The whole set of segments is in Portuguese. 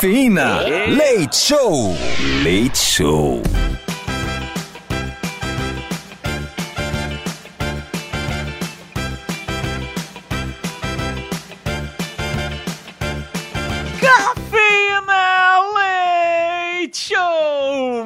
Cafeína. Leite Show. Leite Show.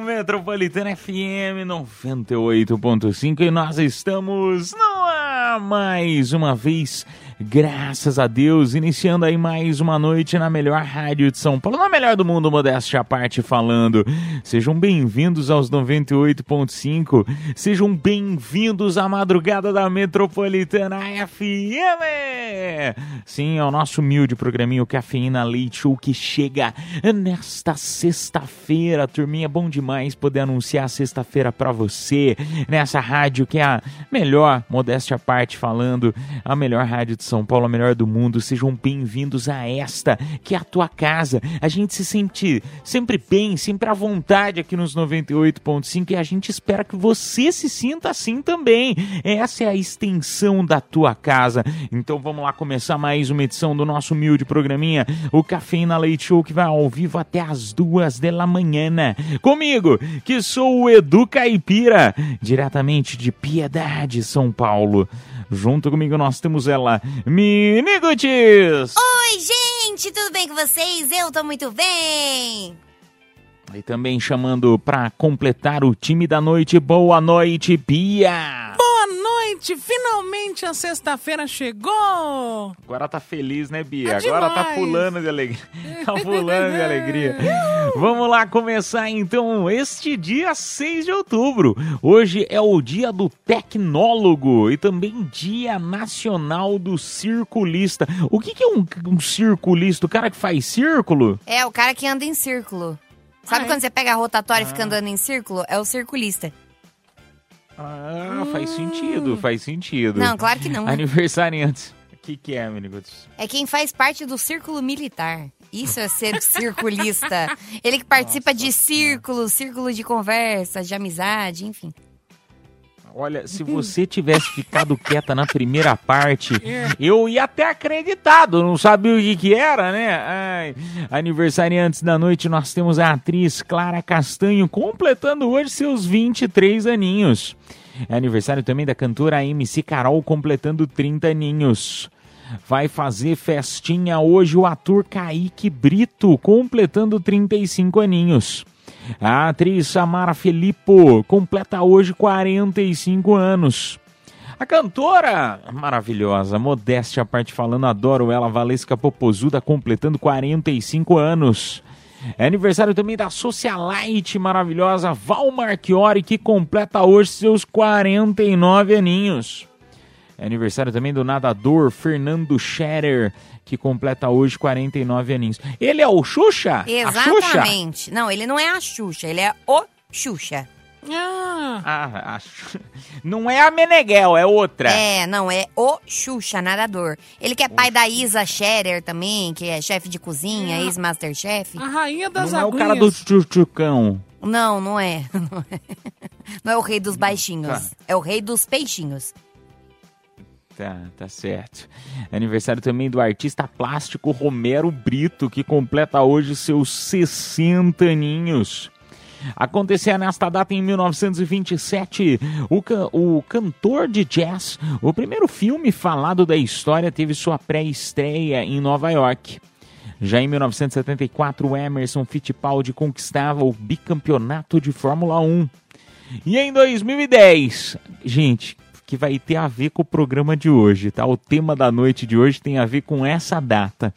Metropolitana FM 98.5 e nós estamos no ar mais uma vez Graças a Deus, iniciando aí mais uma noite na melhor rádio de São Paulo, na melhor do mundo, modéstia à parte falando. Sejam bem-vindos aos 98.5, sejam bem-vindos à madrugada da Metropolitana FM. Sim, é o nosso humilde programinho Cafeína Leite Show que chega nesta sexta-feira. Turminha, bom demais poder anunciar sexta-feira para você nessa rádio que é a melhor, modéstia à parte falando, a melhor rádio de são Paulo, a melhor do mundo. Sejam bem-vindos a esta, que é a tua casa. A gente se sente sempre bem, sempre à vontade aqui nos 98.5 e a gente espera que você se sinta assim também. Essa é a extensão da tua casa. Então vamos lá começar mais uma edição do nosso humilde programinha, o Cafeína Leite Show, que vai ao vivo até as duas da manhã. Comigo, que sou o Edu Caipira, diretamente de Piedade, São Paulo. Junto comigo nós temos ela, Mini Gutis! Oi, gente, tudo bem com vocês? Eu tô muito bem! E também chamando para completar o time da noite, boa noite, Pia! Noite! Finalmente a sexta-feira chegou! Agora tá feliz, né, Bia? É Agora tá pulando de alegria. tá pulando de alegria. Vamos lá começar então este dia 6 de outubro. Hoje é o dia do tecnólogo e também dia nacional do circulista. O que, que é um, um circulista? O cara que faz círculo? É, o cara que anda em círculo. Sabe ah, quando você pega a rotatória e fica ah. andando em círculo? É o circulista. Ah, hum. faz sentido, faz sentido. Não, claro que não. Aniversariantes. O que, que é, Miniguts? É quem faz parte do círculo militar. Isso é ser circulista. Ele que participa Nossa, de círculos, círculo de conversa, de amizade, enfim. Olha, se você tivesse ficado quieta na primeira parte, eu ia até acreditado, não sabia o que, que era, né? Ai, aniversariantes da noite, nós temos a atriz Clara Castanho completando hoje seus 23 aninhos. É aniversário também da cantora MC Carol completando 30 aninhos. Vai fazer festinha hoje o ator Kaique Brito completando 35 aninhos. A atriz Samara Filippo completa hoje 45 anos. A cantora maravilhosa, modéstia a parte falando, adoro ela, Valesca Popozuda, completando 45 anos. É aniversário também da socialite maravilhosa Val Marchiori, que completa hoje seus 49 aninhos. É aniversário também do nadador Fernando Scherer, que completa hoje 49 aninhos. Ele é o Xuxa? Exatamente. Xuxa? Não, ele não é a Xuxa, ele é o Xuxa. Ah. ah não é a Meneghel, é outra. É, não, é o Xuxa, nadador. Ele que é pai da Isa Scherer também, que é chefe de cozinha, é. ex-masterchef. A rainha das Não aguinhas. é o cara do chuchucão. Não, não é. Não é, não é o rei dos baixinhos. Tá. É o rei dos peixinhos. Tá, tá certo. Aniversário também do artista plástico Romero Brito, que completa hoje seus 60 aninhos. Acontecia nesta data em 1927, o, can o cantor de jazz, o primeiro filme falado da história, teve sua pré-estreia em Nova York. Já em 1974, Emerson Fittipaldi conquistava o bicampeonato de Fórmula 1. E em 2010, gente, que vai ter a ver com o programa de hoje, tá? O tema da noite de hoje tem a ver com essa data.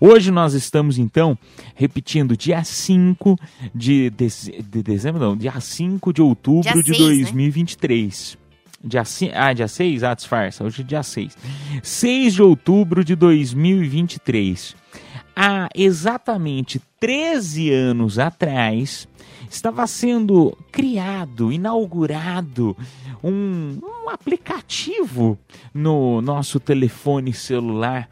Hoje nós estamos então repetindo dia 5 de, de, de dezembro, não, dia 5 de outubro dia de 6, 2023. Né? Dia, ah, dia 6? Ah, disfarça. Hoje é dia 6. 6 de outubro de 2023. Há exatamente 13 anos atrás, estava sendo criado, inaugurado um, um aplicativo no nosso telefone celular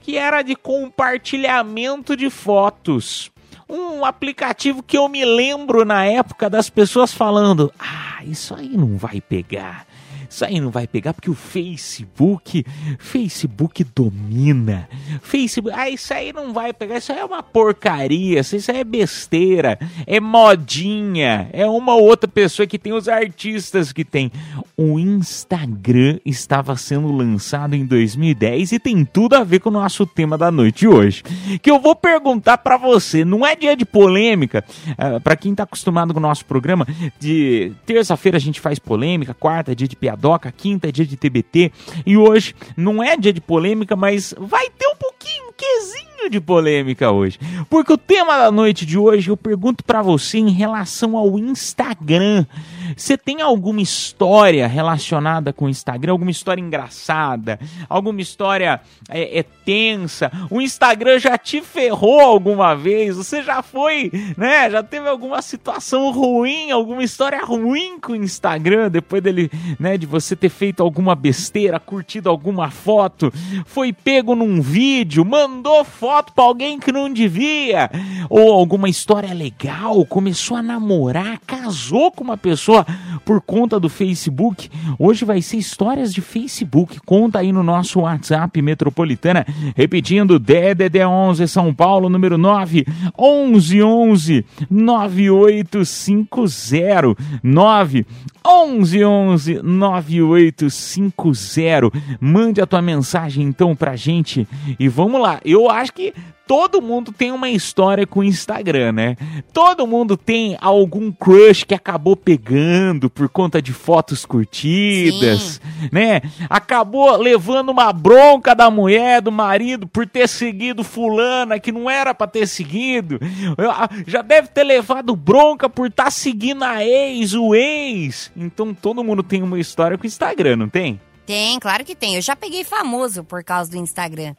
que era de compartilhamento de fotos. Um aplicativo que eu me lembro na época das pessoas falando: ah, isso aí não vai pegar. Isso aí não vai pegar porque o Facebook, Facebook domina. Facebook, ah, isso aí não vai pegar, isso aí é uma porcaria, isso aí é besteira, é modinha, é uma ou outra pessoa que tem os artistas que tem. O Instagram estava sendo lançado em 2010 e tem tudo a ver com o nosso tema da noite de hoje. Que eu vou perguntar para você, não é dia de polêmica, uh, para quem tá acostumado com o nosso programa, de terça-feira a gente faz polêmica, quarta é dia de piadoca, quinta é dia de TBT e hoje não é dia de polêmica, mas vai ter um pouquinho, um de polêmica hoje. Porque o tema da noite de hoje eu pergunto para você em relação ao Instagram. Você tem alguma história relacionada com o Instagram? Alguma história engraçada? Alguma história é, é, tensa? O Instagram já te ferrou alguma vez? Você já foi, né? Já teve alguma situação ruim, alguma história ruim com o Instagram depois dele, né? De você ter feito alguma besteira, curtido alguma foto, foi pego num vídeo, mandou foto pra alguém que não devia, ou alguma história legal, começou a namorar, casou com uma pessoa por conta do Facebook. Hoje vai ser histórias de Facebook. Conta aí no nosso WhatsApp Metropolitana, repetindo DDD 11 São Paulo número 9 11 11 9850 9 11 11 9850. Mande a tua mensagem então pra gente e vamos lá. Eu acho que todo mundo tem uma história com o Instagram, né? Todo mundo tem algum crush que acabou pegando por conta de fotos curtidas, Sim. né? Acabou levando uma bronca da mulher, do marido, por ter seguido fulana que não era para ter seguido. Já deve ter levado bronca por estar tá seguindo a ex, o ex. Então todo mundo tem uma história com o Instagram, não tem? Tem, claro que tem. Eu já peguei famoso por causa do Instagram.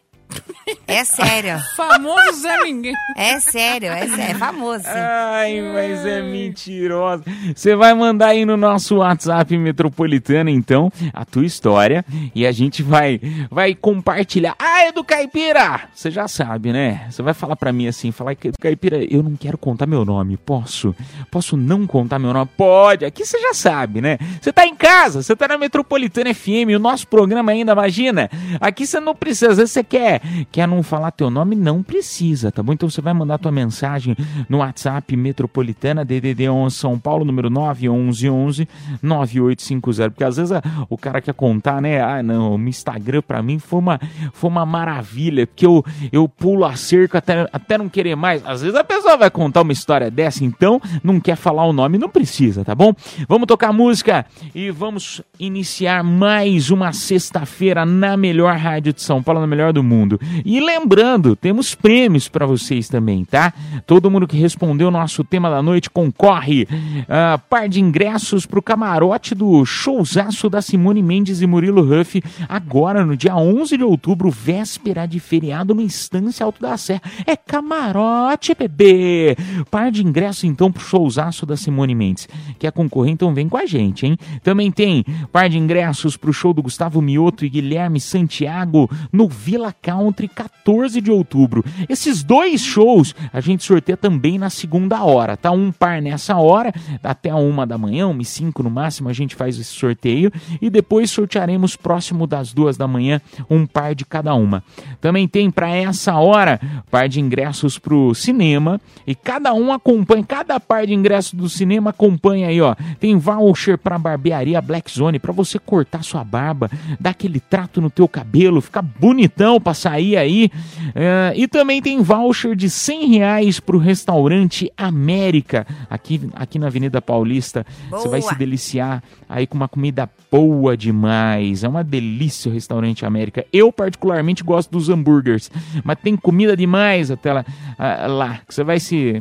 É sério. famoso Zé Ninguém. É sério, é, sério, é famoso. Ai, mas é mentirosa. Você vai mandar aí no nosso WhatsApp metropolitano, então, a tua história e a gente vai vai compartilhar. Ah, é do Caipira! Você já sabe, né? Você vai falar pra mim assim, falar que Caipira, eu não quero contar meu nome. Posso? Posso não contar meu nome? Pode. Aqui você já sabe, né? Você tá em casa, você tá na Metropolitana FM, o nosso programa ainda, imagina. Aqui você não precisa, às vezes você quer quer não falar teu nome, não precisa, tá bom? Então você vai mandar tua mensagem no WhatsApp Metropolitana DDD 11 São Paulo, número 911 9850, porque às vezes a, o cara quer contar, né? Ah, não, o Instagram para mim foi uma, foi uma maravilha, porque eu, eu pulo a cerca até, até não querer mais. Às vezes a pessoa vai contar uma história dessa, então não quer falar o nome, não precisa, tá bom? Vamos tocar música e vamos iniciar mais uma sexta-feira na melhor rádio de São Paulo, na melhor do mundo. E lembrando, temos prêmios para vocês também, tá? Todo mundo que respondeu o nosso tema da noite concorre a uh, par de ingressos para o camarote do showzaço da Simone Mendes e Murilo Huff, agora no dia 11 de outubro, véspera de feriado no Estância Alto da Serra. É camarote, bebê! Par de ingressos então pro showzaço da Simone Mendes. Quer concorrer? Então vem com a gente, hein? Também tem par de ingressos pro show do Gustavo Mioto e Guilherme Santiago no Vila Country, 14 de outubro. Esses dois shows a gente sorteia também na segunda hora, tá? Um par nessa hora, até a uma da manhã, uma e cinco no máximo, a gente faz esse sorteio e depois sortearemos próximo das duas da manhã um par de cada uma. Também tem para essa hora par de ingressos pro cinema e cada um acompanha, cada par de ingressos do cinema acompanha aí, ó. Tem voucher para barbearia Black Zone para você cortar sua barba, dar aquele trato no teu cabelo, ficar bonitão para sair aí. Uh, e também tem voucher de 100 reais para o restaurante América, aqui, aqui na Avenida Paulista. Você vai se deliciar aí com uma comida boa demais. É uma delícia o restaurante América. Eu, particularmente, gosto dos hambúrgueres, mas tem comida demais até lá, uh, lá que você vai se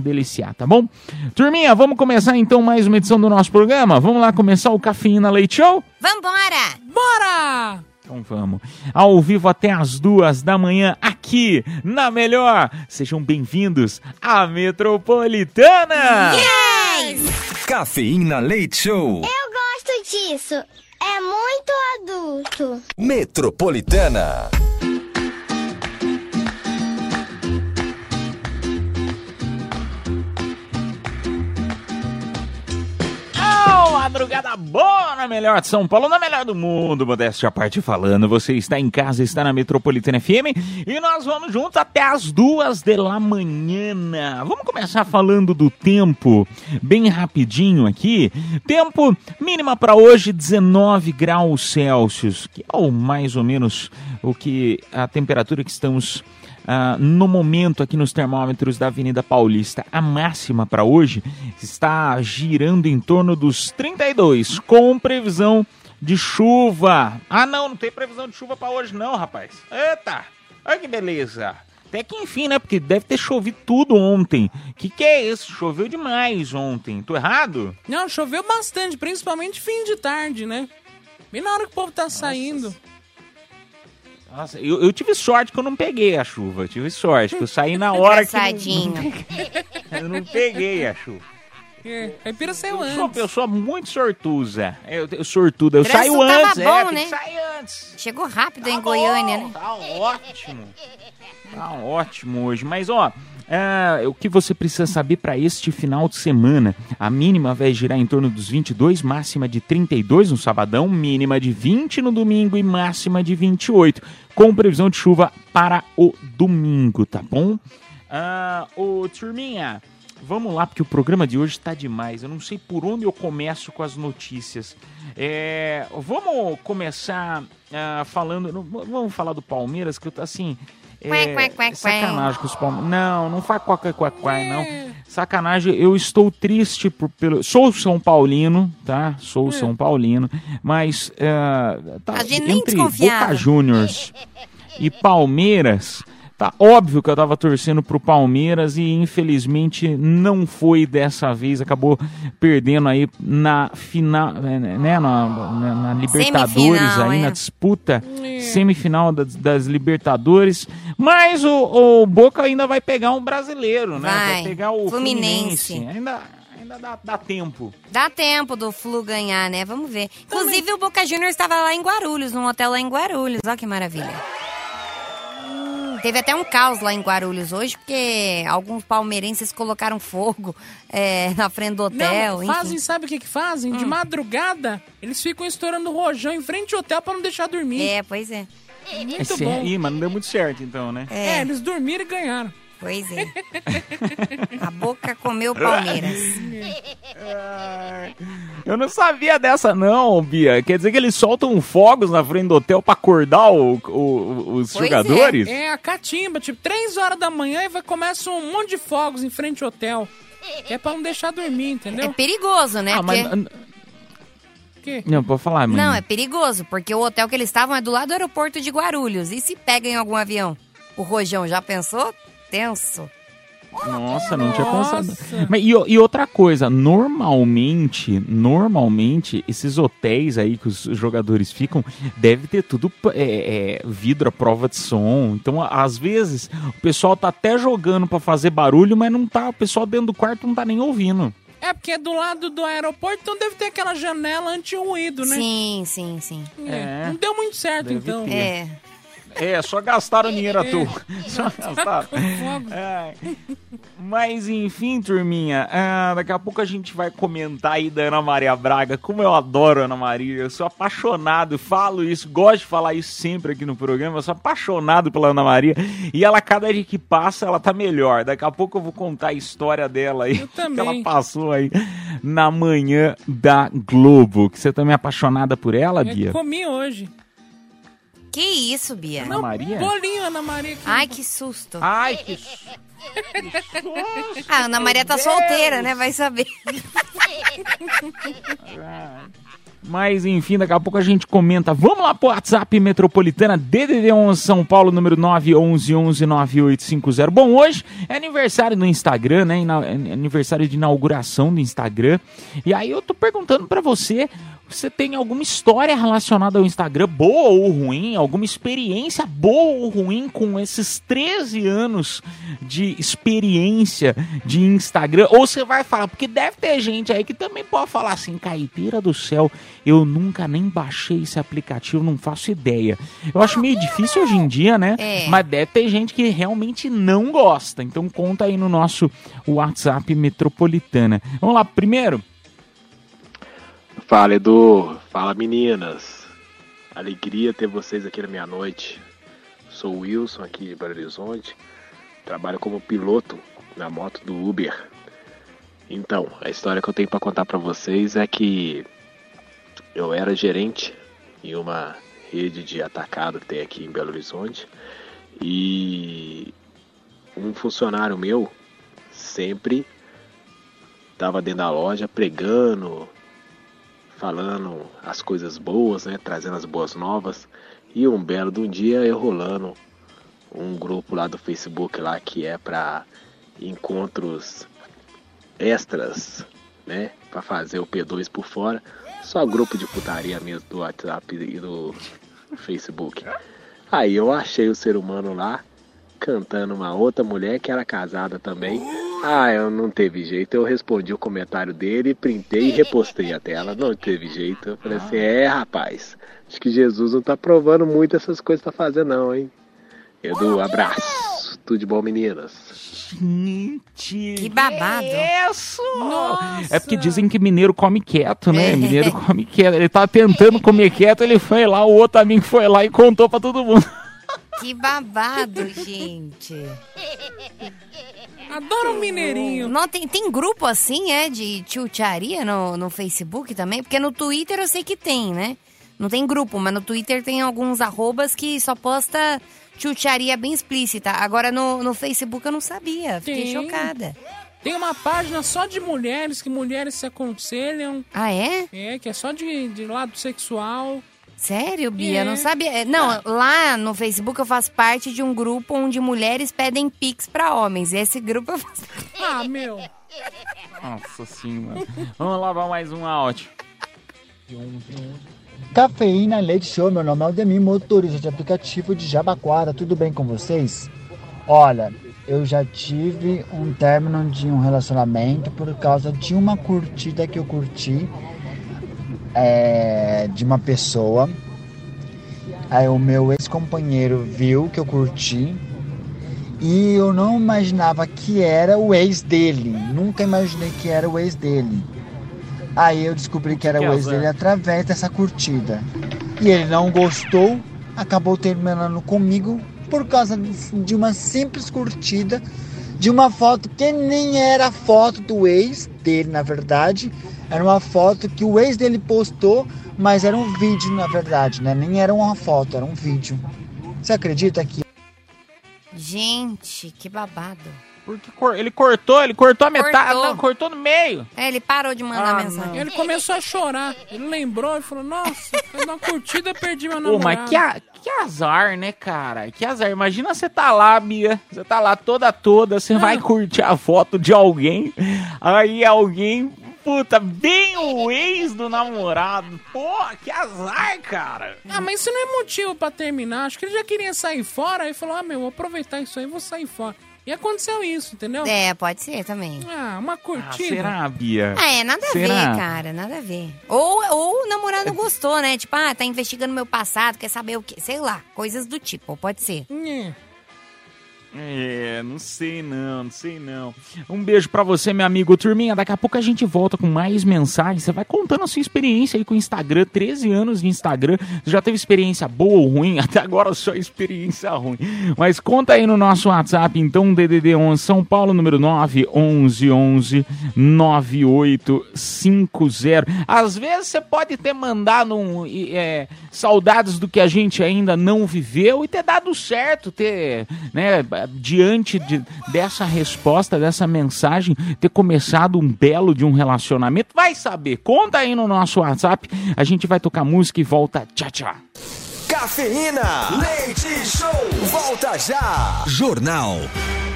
deliciar, tá bom? Turminha, vamos começar então mais uma edição do nosso programa? Vamos lá começar o Cafeína Leite Show? Vambora! Bora! Então vamos. Ao vivo até as duas da manhã, aqui na Melhor. Sejam bem-vindos à Metropolitana! Yes! Cafeína Leite Show. Eu gosto disso. É muito adulto. Metropolitana. Madrugada boa na melhor de São Paulo, na melhor do mundo, modéstia à parte falando. Você está em casa, está na Metropolitana FM e nós vamos juntos até as duas da manhã. Vamos começar falando do tempo, bem rapidinho aqui. Tempo mínima para hoje 19 graus Celsius, que é o mais ou menos o que a temperatura que estamos ah, no momento aqui nos termômetros da Avenida Paulista. A máxima para hoje está girando em torno dos 32, com previsão de chuva. Ah, não, não tem previsão de chuva para hoje não, rapaz. Eita, olha que beleza. Até que enfim, né? Porque deve ter chovido tudo ontem. Que que é isso? Choveu demais ontem. Tô errado? Não, choveu bastante, principalmente fim de tarde, né? Bem na hora que o povo tá saindo. Nossa, eu, eu tive sorte que eu não peguei a chuva. Eu tive sorte, que eu saí na hora que. Engraçadinho. Eu não peguei a chuva. É, Caipira saiu Eu sou uma antes. pessoa muito sortusa. Eu, eu sortuda. Eu saio tava antes, bom, é, né? sair antes. Chegou rápido Tá em bom, Goiânia, né? Tá ótimo. Tá ótimo hoje. Mas, ó, é, o que você precisa saber para este final de semana? A mínima vai girar em torno dos 22, máxima de 32 no sabadão, mínima de 20 no domingo e máxima de 28, com previsão de chuva para o domingo, tá bom? Ah, ô, turminha, vamos lá, porque o programa de hoje tá demais. Eu não sei por onde eu começo com as notícias. É, vamos começar ah, falando. Vamos falar do Palmeiras, que eu tô assim. É, quack, quack, sacanagem com os Palmeiras. Não, não faz quack, quack, não. Sacanagem, eu estou triste por, pelo. Sou São Paulino, tá? Sou São Paulino, mas. ah, tá, entre. Boca Juniors e Palmeiras. Tá óbvio que eu tava torcendo pro Palmeiras e infelizmente não foi dessa vez, acabou perdendo aí na final, né, na, na- na Libertadores Semifinal, aí é. na disputa semifinal das, das Libertadores, mas o, o Boca ainda vai pegar um brasileiro, né? Vai. pegar o Fluminense. Fluminense. Ainda ainda dá, dá tempo. Dá tempo do Flu ganhar, né? Vamos ver. Inclusive, o Boca Juniors estava lá em Guarulhos, num hotel lá em Guarulhos. Olha que maravilha. Teve até um caos lá em Guarulhos hoje, porque alguns palmeirenses colocaram fogo é, na frente do hotel. Não, enfim. fazem, sabe o que que fazem? De madrugada, eles ficam estourando rojão em frente ao hotel pra não deixar dormir. É, pois é. Muito Esse- bom. Ih, mas não deu muito certo então, né? É, eles dormiram e ganharam. Pois é. A Boca comeu Palmeiras. Eu não sabia dessa não, Bia. Quer dizer que eles soltam fogos na frente do hotel pra acordar o- o- os Pois é. jogadores? É a catimba, tipo, três horas da manhã e vai começa um monte de fogos em frente ao hotel. Que é pra não deixar dormir, É entendeu? perigoso, né? Ah, mas... Porque- O quê? Não, pode falar, mãe. Não, é perigoso, porque o hotel que eles estavam é do lado do aeroporto de Guarulhos. E se pega em algum avião? O Rojão já pensou? Tenso. Nossa, não tinha Nossa. pensado. Mas, e, e outra coisa, normalmente, normalmente, esses hotéis aí que os jogadores ficam, deve ter tudo é, é, vidro à prova de som. Então, a- às vezes, o pessoal tá até jogando pra fazer barulho, mas não tá, o pessoal dentro do quarto não tá nem ouvindo. É porque é do lado do aeroporto, então deve ter aquela janela anti-ruído, né? Sim, sim, sim. É, É. Não deu muito certo, Deve então. ter. É. É, só gastaram dinheiro à toa. Só gastaram. fogo. É. Mas enfim, turminha, ah, daqui a pouco a gente vai comentar aí da Ana Maria Braga. Como eu adoro a Ana Maria, eu sou apaixonado, falo isso, gosto de falar isso sempre aqui no programa. Eu sou apaixonado pela Ana Maria e ela, cada dia que passa, ela tá melhor. Daqui a pouco eu vou contar a história dela aí, Eu que ela passou aí na manhã da Globo. Que você também é apaixonada por ela, Eu Bia? comi hoje. Que isso, Bia? Ana Maria? Bolinho, Ana Maria. que- Ai, que susto. Ai, que A Ana Maria tá solteira, né? Vai saber. Mas enfim, daqui a pouco a gente comenta. Vamos lá pro WhatsApp Metropolitana DDD 11 São Paulo, número 911-9850. Bom, hoje é aniversário do Instagram, né? Ina- Aniversário de inauguração do Instagram. E aí eu tô perguntando pra você, você tem alguma história relacionada ao Instagram, boa ou ruim? Alguma experiência boa ou ruim com esses 13 anos de experiência de Instagram? Ou você vai falar, porque deve ter gente aí que também pode falar assim, caipira do céu, eu nunca nem baixei esse aplicativo, não faço ideia. Eu acho meio difícil hoje em dia, né? É. Mas deve ter gente que realmente não gosta. Então conta aí no nosso WhatsApp Metropolitana. Vamos lá, primeiro. Fala, Edu. Fala, meninas. Alegria ter vocês aqui na minha noite. Sou o Wilson aqui de Belo Horizonte. Trabalho como piloto na moto do Uber. Então, a história que eu tenho para contar para vocês é que eu era gerente em uma rede de atacado que tem aqui em Belo Horizonte e um funcionário meu sempre estava dentro da loja pregando, falando as coisas boas, né, trazendo as boas novas. E um belo de um dia eu rolando um grupo lá do Facebook lá que é para encontros extras, né, para fazer o P2 por fora. Só grupo de putaria mesmo do WhatsApp e do Facebook. Aí eu achei o ser humano lá cantando uma outra mulher que era casada também. Ah, eu não teve jeito. Eu respondi o comentário dele, printei e repostei a tela. Não teve jeito. Eu falei assim: é, rapaz. Acho que Jesus não tá provando muito essas coisas que tá fazendo, não, hein? Edu, abraço. Bom, meninas. Gente, Que babado. é isso? Nossa. É porque dizem que mineiro come quieto, né? É. Mineiro come quieto. Ele tava tentando comer quieto, ele foi lá, o outro amigo foi lá e contou pra todo mundo. Que babado, gente. Adoro um mineirinho. Não, tem, tem grupo assim, é, de tchutcharia no, no Facebook também? Porque no Twitter eu sei que tem, né? Não tem grupo, mas no Twitter tem alguns arrobas que só posta tchutcharia bem explícita. Agora no, no Facebook eu não sabia, fiquei Tem. chocada. Tem uma página só de mulheres, que mulheres se aconselham. Ah, é? É, que é só de, de lado sexual. Sério, Bia? É. Não sabia. É, Não, lá no Facebook eu faço parte de um grupo onde mulheres pedem pix pra homens. E esse grupo eu faço. Ah, meu. Nossa senhora. Vamos lá pra mais um áudio. Cafeína Leite Show, meu nome é Aldemir, motorista de aplicativo de Jabaquara, tudo bem com vocês? Olha, eu já tive um término de um relacionamento por causa de uma curtida que eu curti é, de uma pessoa. Aí o meu ex-companheiro viu que eu curti e eu não imaginava que era o ex dele, nunca imaginei que era o ex dele. Aí eu descobri que era o ex dele através dessa curtida. E ele não gostou, acabou terminando comigo por causa de uma simples curtida de uma foto que nem era foto do ex dele, na verdade. Era uma foto que o ex dele postou, mas era um vídeo, na verdade, né? Nem era uma foto, era um vídeo. Você acredita que Gente, que babado. Porque cor- ele cortou, ele cortou a metade, Cortou. não, cortou no meio. É, ele parou de mandar Ah, mensagem. Ele começou a chorar. Ele lembrou e falou: Nossa, fez uma curtida perdi meu Pô, namorado. mas que, a- que azar, né, cara? Que azar. Imagina você tá lá, Bia. Você tá lá toda toda, você vai curtir a foto de alguém. Aí alguém, puta, bem o ex do namorado. Pô, que azar, cara. Ah, mas isso não é motivo pra terminar. Acho que ele já queria sair fora e falou: Ah, meu, vou aproveitar isso aí, vou sair fora. E aconteceu isso, entendeu? É, pode ser também. Ah, uma Ah, curtida. será, Bia? Ah, é, nada a Será? ver, cara, nada a ver. Ou, ou o namorado gostou, né? Tipo, ah, tá investigando meu passado, quer saber o quê? Sei lá, coisas do tipo, pode ser. Nhê. É, não sei não, não sei não. Um beijo pra você, meu amigo. Turminha, daqui a pouco a gente volta com mais mensagens. Você vai contando a sua experiência aí com o Instagram. 13 anos de Instagram. Você já teve experiência boa ou ruim? Até agora só experiência ruim. Mas conta aí no nosso WhatsApp, então, DDD 11 São Paulo, número 911 9850. Às vezes você pode ter mandado um, é, saudades do que a gente ainda não viveu e ter dado certo, ter, né, diante de- dessa resposta, dessa mensagem, ter começado um belo de um relacionamento? Vai saber. Conta aí no nosso WhatsApp. A gente vai tocar música e volta. Tchau, tchau. Cafeína. Leite Show. Volta já. Jornal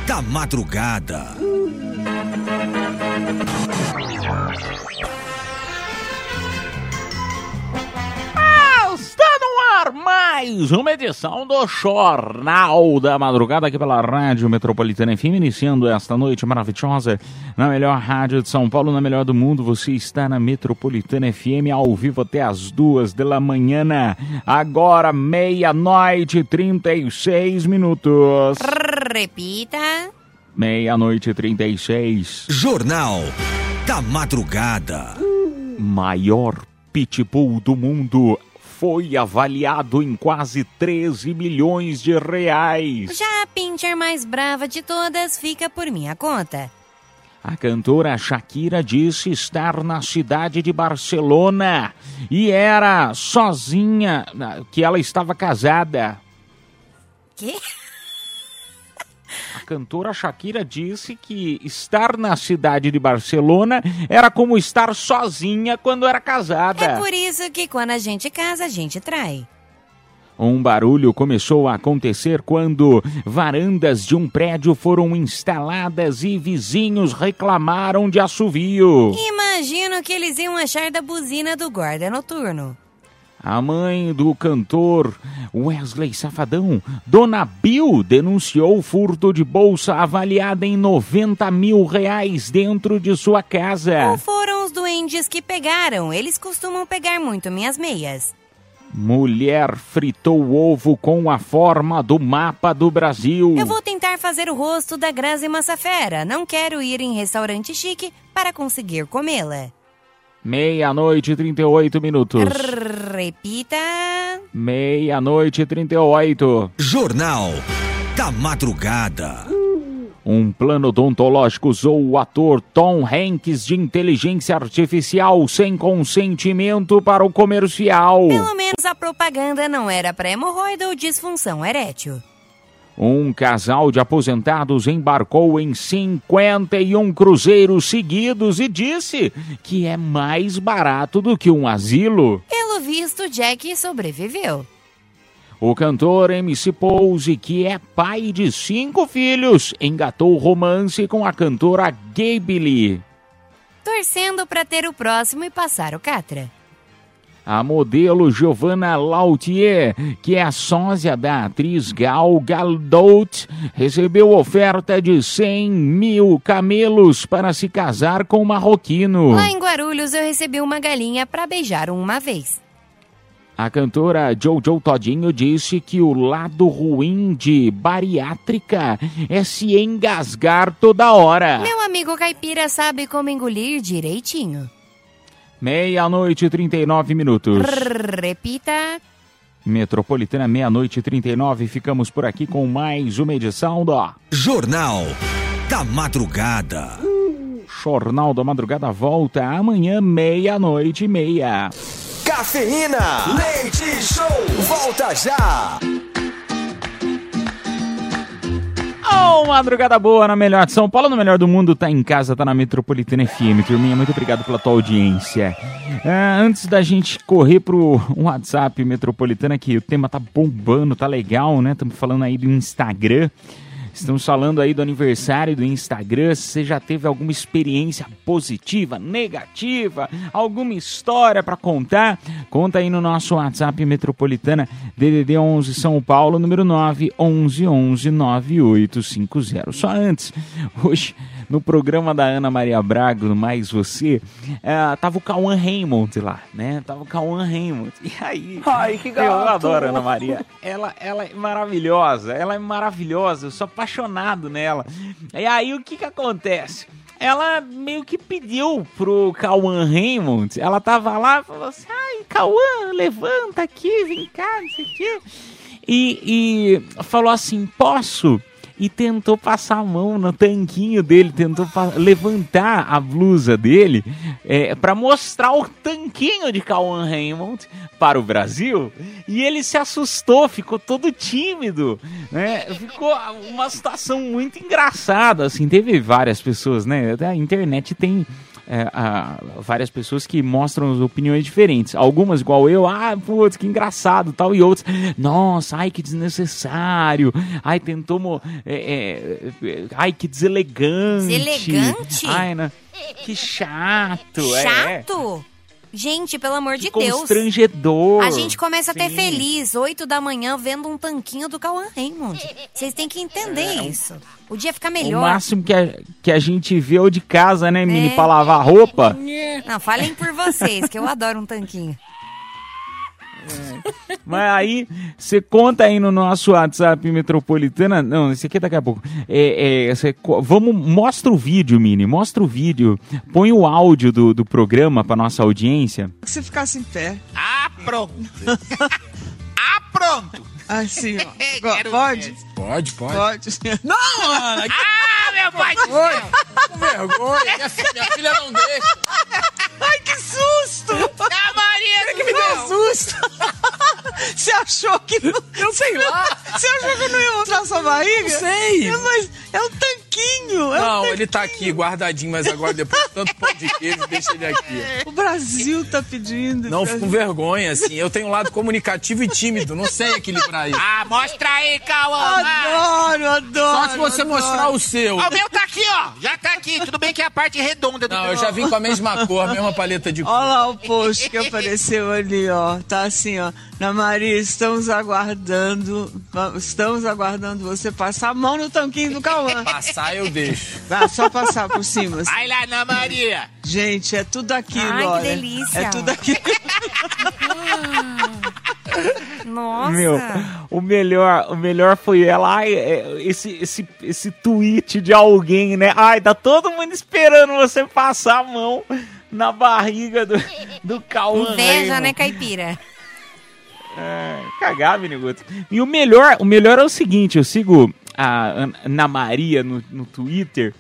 da Madrugada. Mais uma edição do Jornal da Madrugada aqui pela Rádio Metropolitana FM, iniciando esta noite maravilhosa na melhor rádio de São Paulo, na melhor do mundo. Você está na Metropolitana FM ao vivo até as duas da manhã. Agora, meia-noite e 36 minutos. Repita. Meia-noite e 36. Jornal da Madrugada. maior pitbull do mundo foi avaliado em quase 13 milhões de reais. Já a pincher mais brava de todas fica por minha conta. A cantora Shakira disse estar na cidade de Barcelona e era sozinha, que ela estava casada. Quê? A cantora Shakira disse que estar na cidade de Barcelona era como estar sozinha quando era casada. É por isso que quando a gente casa, a gente trai. Um barulho começou a acontecer quando varandas de um prédio foram instaladas e vizinhos reclamaram de assovio. Imagino que eles iam achar da buzina do guarda noturno. A mãe do cantor Wesley Safadão, Dona Bill, denunciou o furto de bolsa avaliada em 90 mil reais dentro de sua casa. Ou foram os duendes que pegaram? Eles costumam pegar muito minhas meias. Mulher fritou ovo com a forma do mapa do Brasil. Eu vou tentar fazer o rosto da Grazi Massafera. Não quero ir em restaurante chique para conseguir comê-la. Meia-noite e 38 minutos. Repita. Meia-noite e 38. Jornal da Madrugada. Um plano odontológico usou o ator Tom Hanks de inteligência artificial sem consentimento para o comercial. Pelo menos a propaganda não era para hemorroida ou disfunção erétil. Um casal de aposentados embarcou em 51 cruzeiros seguidos e disse que é mais barato do que um asilo. Pelo visto, Jack sobreviveu. O cantor MC Pose, que é pai de cinco filhos, engatou romance com a cantora Gaby Lee. Torcendo para ter o próximo e passar o Catra. A modelo Giovanna Lautier, que é a sósia da atriz Gal Gadot, recebeu oferta de 100 mil camelos para se casar com um marroquino. Lá em Guarulhos eu recebi uma galinha para beijar uma vez. A cantora Jojo Todinho disse que o lado ruim de bariátrica é se engasgar toda hora. Meu amigo caipira sabe como engolir direitinho. Meia-noite e 39 minutos. Repita. Metropolitana, meia-noite e 39. Ficamos por aqui com mais uma edição do Jornal da Madrugada. Jornal da Madrugada volta amanhã, meia-noite e meia. Cafeína. Leite Show. Volta já. Oh, madrugada boa na melhor de São Paulo, no melhor do mundo, tá em casa, tá na Metropolitana FM. Turminha, muito obrigado pela tua audiência. Ah, antes da gente correr pro WhatsApp Metropolitana, que o tema tá bombando, tá legal, né? Estamos falando aí do Instagram. Estamos falando aí do aniversário do Instagram. Você já teve alguma experiência positiva, negativa, alguma história para contar, conta aí no nosso WhatsApp Metropolitana DDD 11 São Paulo, número 9 11 11 9850. Só antes, hoje no programa da Ana Maria Braga, no Mais Você, eh, tava o Cauã Raymond lá, né? Tava o Cauã Raymond. E aí, Ai, que eu gato. adoro a Ana Maria. Ela, ela é maravilhosa, ela é maravilhosa, eu sou apaixonado nela. E aí o que que acontece? Ela meio que pediu pro Cauã Raymond, ela tava lá e falou assim, ai, Cauã, levanta aqui, vem cá, não sei o quê. E, e falou assim, posso? E tentou passar a mão no tanquinho dele, tentou levantar a blusa dele é, para mostrar o tanquinho de Cauã Raymond para o Brasil. E ele se assustou, ficou todo tímido, né? Ficou uma situação muito engraçada, assim. Teve várias pessoas, né? A internet tem é, a- várias pessoas que mostram opiniões diferentes. Algumas, igual eu, ah, putz, que engraçado tal. E outros, nossa, ai, que desnecessário. Ai, tentou. é, é, ai, que deselegante. Deselegante? Ai, né? Que chato. é. Chato? Gente, pelo amor de Deus. Constrangedor. A gente começa até Sim. feliz, 8 da manhã, vendo um tanquinho do Cauã Raymond. Vocês têm que entender isso. O dia fica O melhor. máximo que a, que a gente vê é o de casa, né, Mini? É. Pra lavar roupa. Não, falem por vocês, que eu adoro um tanquinho. Mas aí, você conta aí no nosso WhatsApp metropolitana. Não, esse aqui é daqui a pouco. É, é, co- vamos, mostra o vídeo, Mini. Mostra o vídeo. Põe o áudio do, do programa pra nossa audiência. Se você ficasse em pé, Ah, pronto. ah, pronto. Assim, ó. Quero pode? Pode, pode. Pode. Não, Ana, que Ah, meu pai do Oi. céu. Com vergonha. Minha, fi- minha filha não deixa. Ai, que susto! Ah, Maria que me deu susto! Você achou que não... Eu sei lá. Você achou que eu não ia mostrar sua barriga? Sei. É, mas é um tanquinho. É um Não, ele tá aqui guardadinho, mas agora depois de tanto pão de queijo, deixa ele aqui. O Brasil tá pedindo. Não, fico com vergonha, assim. Eu tenho um lado comunicativo e tímido, não sei equilibrar isso. Ah, mostra aí, Cauã. Adoro, adoro. Só se você adoro. mostrar o seu. Ó, o meu tá aqui, ó. Já tá aqui. Tudo bem que é a parte redonda do Não, meu. eu já vim com a mesma cor, a mesma paleta de cor. Olha lá o post que apareceu ali, ó. Tá assim, ó. Na Maria, estamos aguardando. Estamos aguardando você passar a mão no tanquinho do Cauã. Passar eu deixo. Ah, só passar por cima. Vai lá, Ana Maria. Gente, é tudo aquilo, Ai, que olha. delícia. É tudo aquilo. Nossa. Meu, o melhor, o melhor foi ela. Ai, é, esse, esse, esse tweet de alguém, né? Ai, tá todo mundo esperando você passar a mão na barriga do, do Cauã. Inveja, Raymond. né, caipira? É, cagar, Miniguto. E o melhor, o melhor é o seguinte, eu sigo a An- Ana Maria no, no Twitter,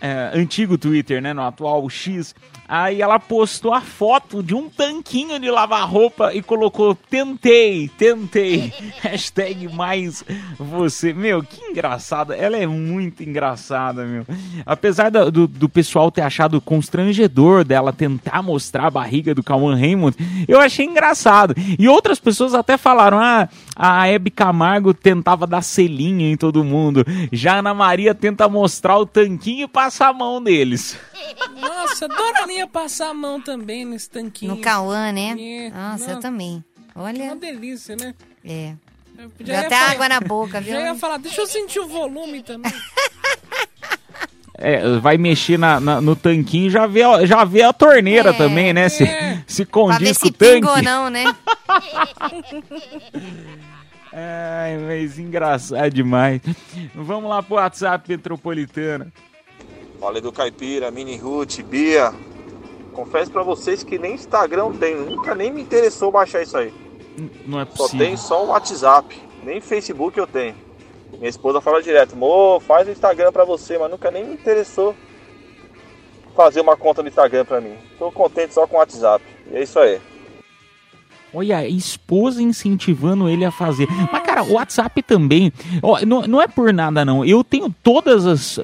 é, antigo Twitter, né, no atual X. Aí ela postou a foto de um tanquinho de lavar roupa e colocou tentei, tentei. Hashtag mais você. Meu, que engraçada. Ela é muito engraçada, meu. Apesar do, do pessoal ter achado constrangedor dela tentar mostrar a barriga do Cauã Raymond, eu achei engraçado. E outras pessoas até falaram: ah, a Hebe Camargo tentava dar selinho em todo mundo. Já a Ana Maria tenta mostrar o tanquinho e passar a mão deles. Nossa, adoraria passar a mão também nesse tanquinho. No Cauã, né? É, Nossa, não. eu também. Uma Olha, delícia, né? é. Eu Deu até falar- água na boca, viu? Já ia falar, deixa eu sentir o volume também. É, vai mexer na, na- no tanquinho e já vê, a- já vê a torneira É. também, né? Se, É. se condiz com se o tanque. pinga ou não, né? Ai, mas engraçado demais. Vamos lá pro WhatsApp metropolitana. Fala do Caipira, Mini Ruth, Bia. Confesso pra vocês que nem Instagram tem, nunca nem me interessou baixar isso aí. Não é Só possível. tem só o WhatsApp, nem Facebook eu tenho. Minha esposa fala direto, mo, faz o Instagram pra você, mas nunca nem me interessou fazer uma conta no Instagram pra mim. Tô contente só com o WhatsApp. E é isso aí. Olha, a esposa incentivando ele a fazer. Mas, cara, o WhatsApp também. ó, não, não é por nada, não. Eu tenho todas as,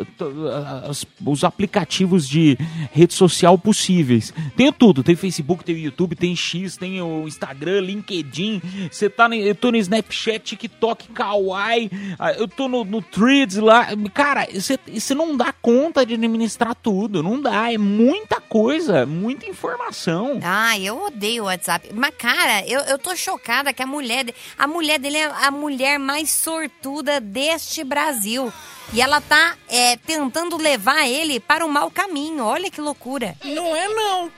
as- os aplicativos de rede social possíveis. Tenho tudo. Tem Facebook, tem YouTube, tem X, tem o Instagram, LinkedIn. Você tá no, eu tô no Snapchat, TikTok, Kawaii. ah, Eu tô no, no Threads lá. Cara, você não dá conta de administrar tudo. Não dá. É muita coisa, muita informação. Ah, eu odeio o WhatsApp. Mas, cara, eu, eu tô chocada que a mulher, a mulher dele é a mulher mais sortuda deste Brasil. E ela tá é, tentando levar ele para o mau caminho. Olha que loucura. Não é não.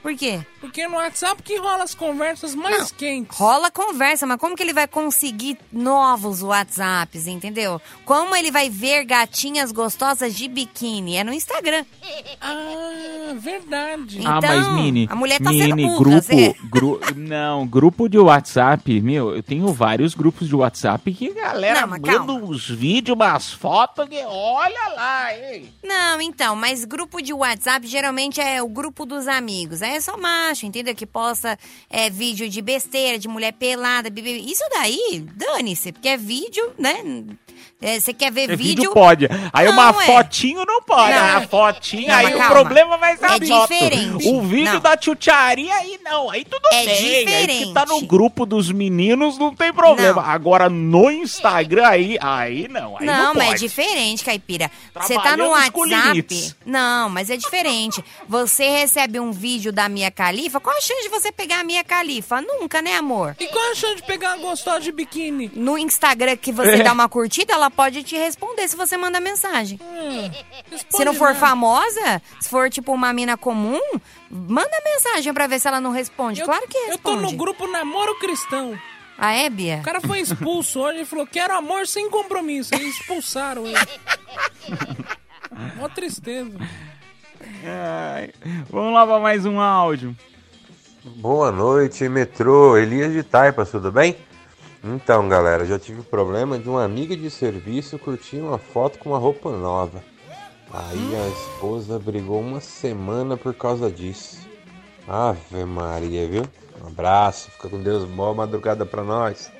Por quê? Porque no WhatsApp que rola as conversas mais quentes. Rola conversa, mas como que ele vai conseguir novos WhatsApps, entendeu? Como ele vai ver gatinhas gostosas de biquíni? É no Instagram. Ah, verdade. ah, mas Então, Mini, a mulher tá Mini, sendo grupo, Zé. gru- não, grupo de WhatsApp, meu, eu tenho vários grupos de WhatsApp que a galera Não, manda calma. uns vídeos, umas fotos que olha lá, hein? Não, então, mas grupo de WhatsApp geralmente é o grupo dos amigos. Aí é só macho, entendeu? Que posta é, vídeo de besteira, de mulher pelada, bebê. Isso daí, dane-se, porque é vídeo, né? É, Você quer ver É vídeo? vídeo pode. Aí Não, uma é. fotinho não pode. Não. A fotinho, Não, aí mas o calma. problema vai ser a É foto. diferente. O vídeo Não. da tchutcharia aí não. Aí tudo É bem. Aí que diferente. tá no grupo dos meninos não tem problema. Agora no Instagram aí, aí não. Aí não, não, mas é diferente, Caipira. Você tá no WhatsApp. Não, mas é diferente. Você recebe um vídeo da Mia Califa. Qual a chance de você pegar a Mia Califa? Nunca, né, amor? E qual a chance de pegar uma gostosa de biquíni? No Instagram que você É. dá uma curtida, ela pode te responder se você manda mensagem. Hum, Se não for famosa, se for tipo uma mina comum, manda mensagem pra ver se ela não responde. claro que Eu tô responde. no grupo Namoro Cristão. Ah, é, Bia? O cara foi expulso hoje e falou: quero amor sem compromisso. Eles expulsaram ele. Mó tristeza. Ai, Vamos lá pra mais um áudio. Boa noite, metrô. Elias de Taipas, tudo bem? Então, galera, já tive problema de uma amiga de serviço curtir uma foto com uma roupa nova. Aí a esposa brigou uma semana por causa disso. Ave Maria, viu? Um abraço, fica com Deus, boa madrugada pra nós.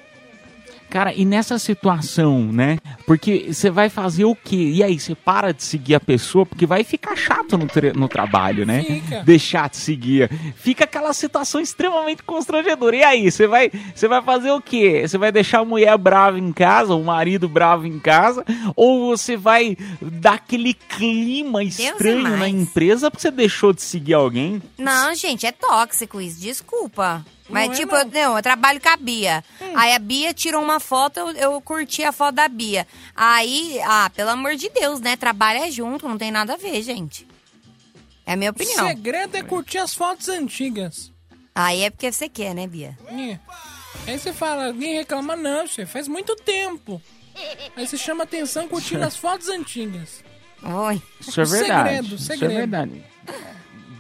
Cara, e nessa situação, né? Porque você vai fazer o quê? E aí, você para de seguir a pessoa, porque vai ficar chato no, no trabalho, né? Fica. Deixar de seguir. Fica aquela situação extremamente constrangedora. E aí, você vai, você vai fazer o quê? Você vai deixar a mulher brava em casa, o marido bravo em casa? Ou você vai dar aquele clima estranho na empresa porque você deixou de seguir alguém? Não, gente, é tóxico isso, desculpa. Mas, Não é, tipo, não. Eu, não, eu trabalho com a Bia. Aí a Bia tirou uma foto, eu, eu curti a foto da Bia. Aí, ah, pelo amor de Deus, né? Trabalha junto, não tem nada a ver, gente. É a minha O opinião. segredo é curtir as fotos antigas. Aí é porque você quer, né, Bia? É. Aí você fala, alguém reclama, não, você faz muito tempo. Aí você chama atenção curtindo as fotos antigas. Oi. Isso é verdade. Segredo, Isso segredo. é verdade.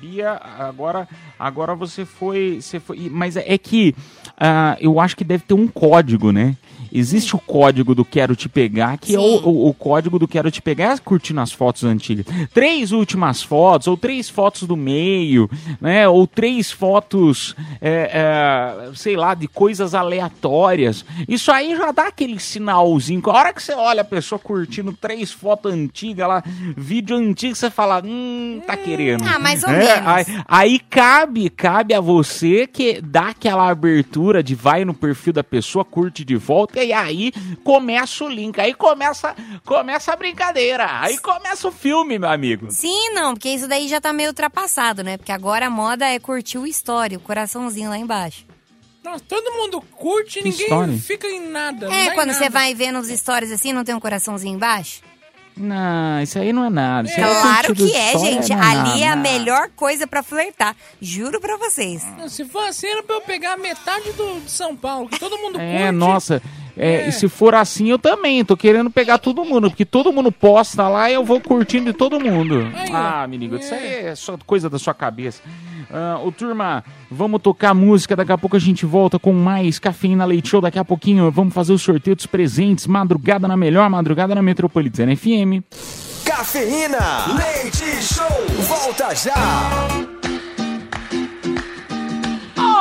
Bia, agora, agora você foi, você foi. Mas é que ah, eu acho que deve ter um código, né? Existe o código do Quero Te Pegar, que é o, o, o código do Quero Te Pegar é curtindo as fotos antigas. Três últimas fotos, ou três fotos do meio, né? Ou três fotos, é, é, sei lá, de coisas aleatórias. Isso aí já dá aquele sinalzinho. A hora que você olha a pessoa curtindo três fotos antigas, lá, vídeo antigo, você fala, hum, tá querendo. Ah, mais ou É, menos. Aí, aí cabe, cabe a você que dá aquela abertura de vai no perfil da pessoa, curte de volta, e aí começa o link, aí começa, começa a brincadeira, aí começa o filme, meu amigo. Sim, não, porque isso daí já tá meio ultrapassado, né? Porque agora a moda é curtir o story, o coraçãozinho lá embaixo. Nossa, todo mundo curte e ninguém história? fica em nada. É, em quando nada. você vai ver nos stories assim, não tem um coraçãozinho embaixo? Não, isso aí não é nada. isso aí Claro que é, gente. não Ali é a nada. melhor coisa pra flertar. Juro pra vocês. Não, Se for assim, era pra eu pegar metade do, de São Paulo, que todo mundo É, curte. nossa. É, É. E se for assim, eu também. Tô querendo pegar todo mundo, porque todo mundo posta lá e eu vou curtindo de todo mundo. Ah, menino, isso aí é só coisa da sua cabeça. Ah, ô, turma, vamos tocar música. Daqui a pouco a gente volta com mais Cafeína Leite Show. Daqui a pouquinho vamos fazer o sorteio dos presentes. Madrugada na melhor, madrugada na Metropolitana FM. Cafeína, leite show, volta já.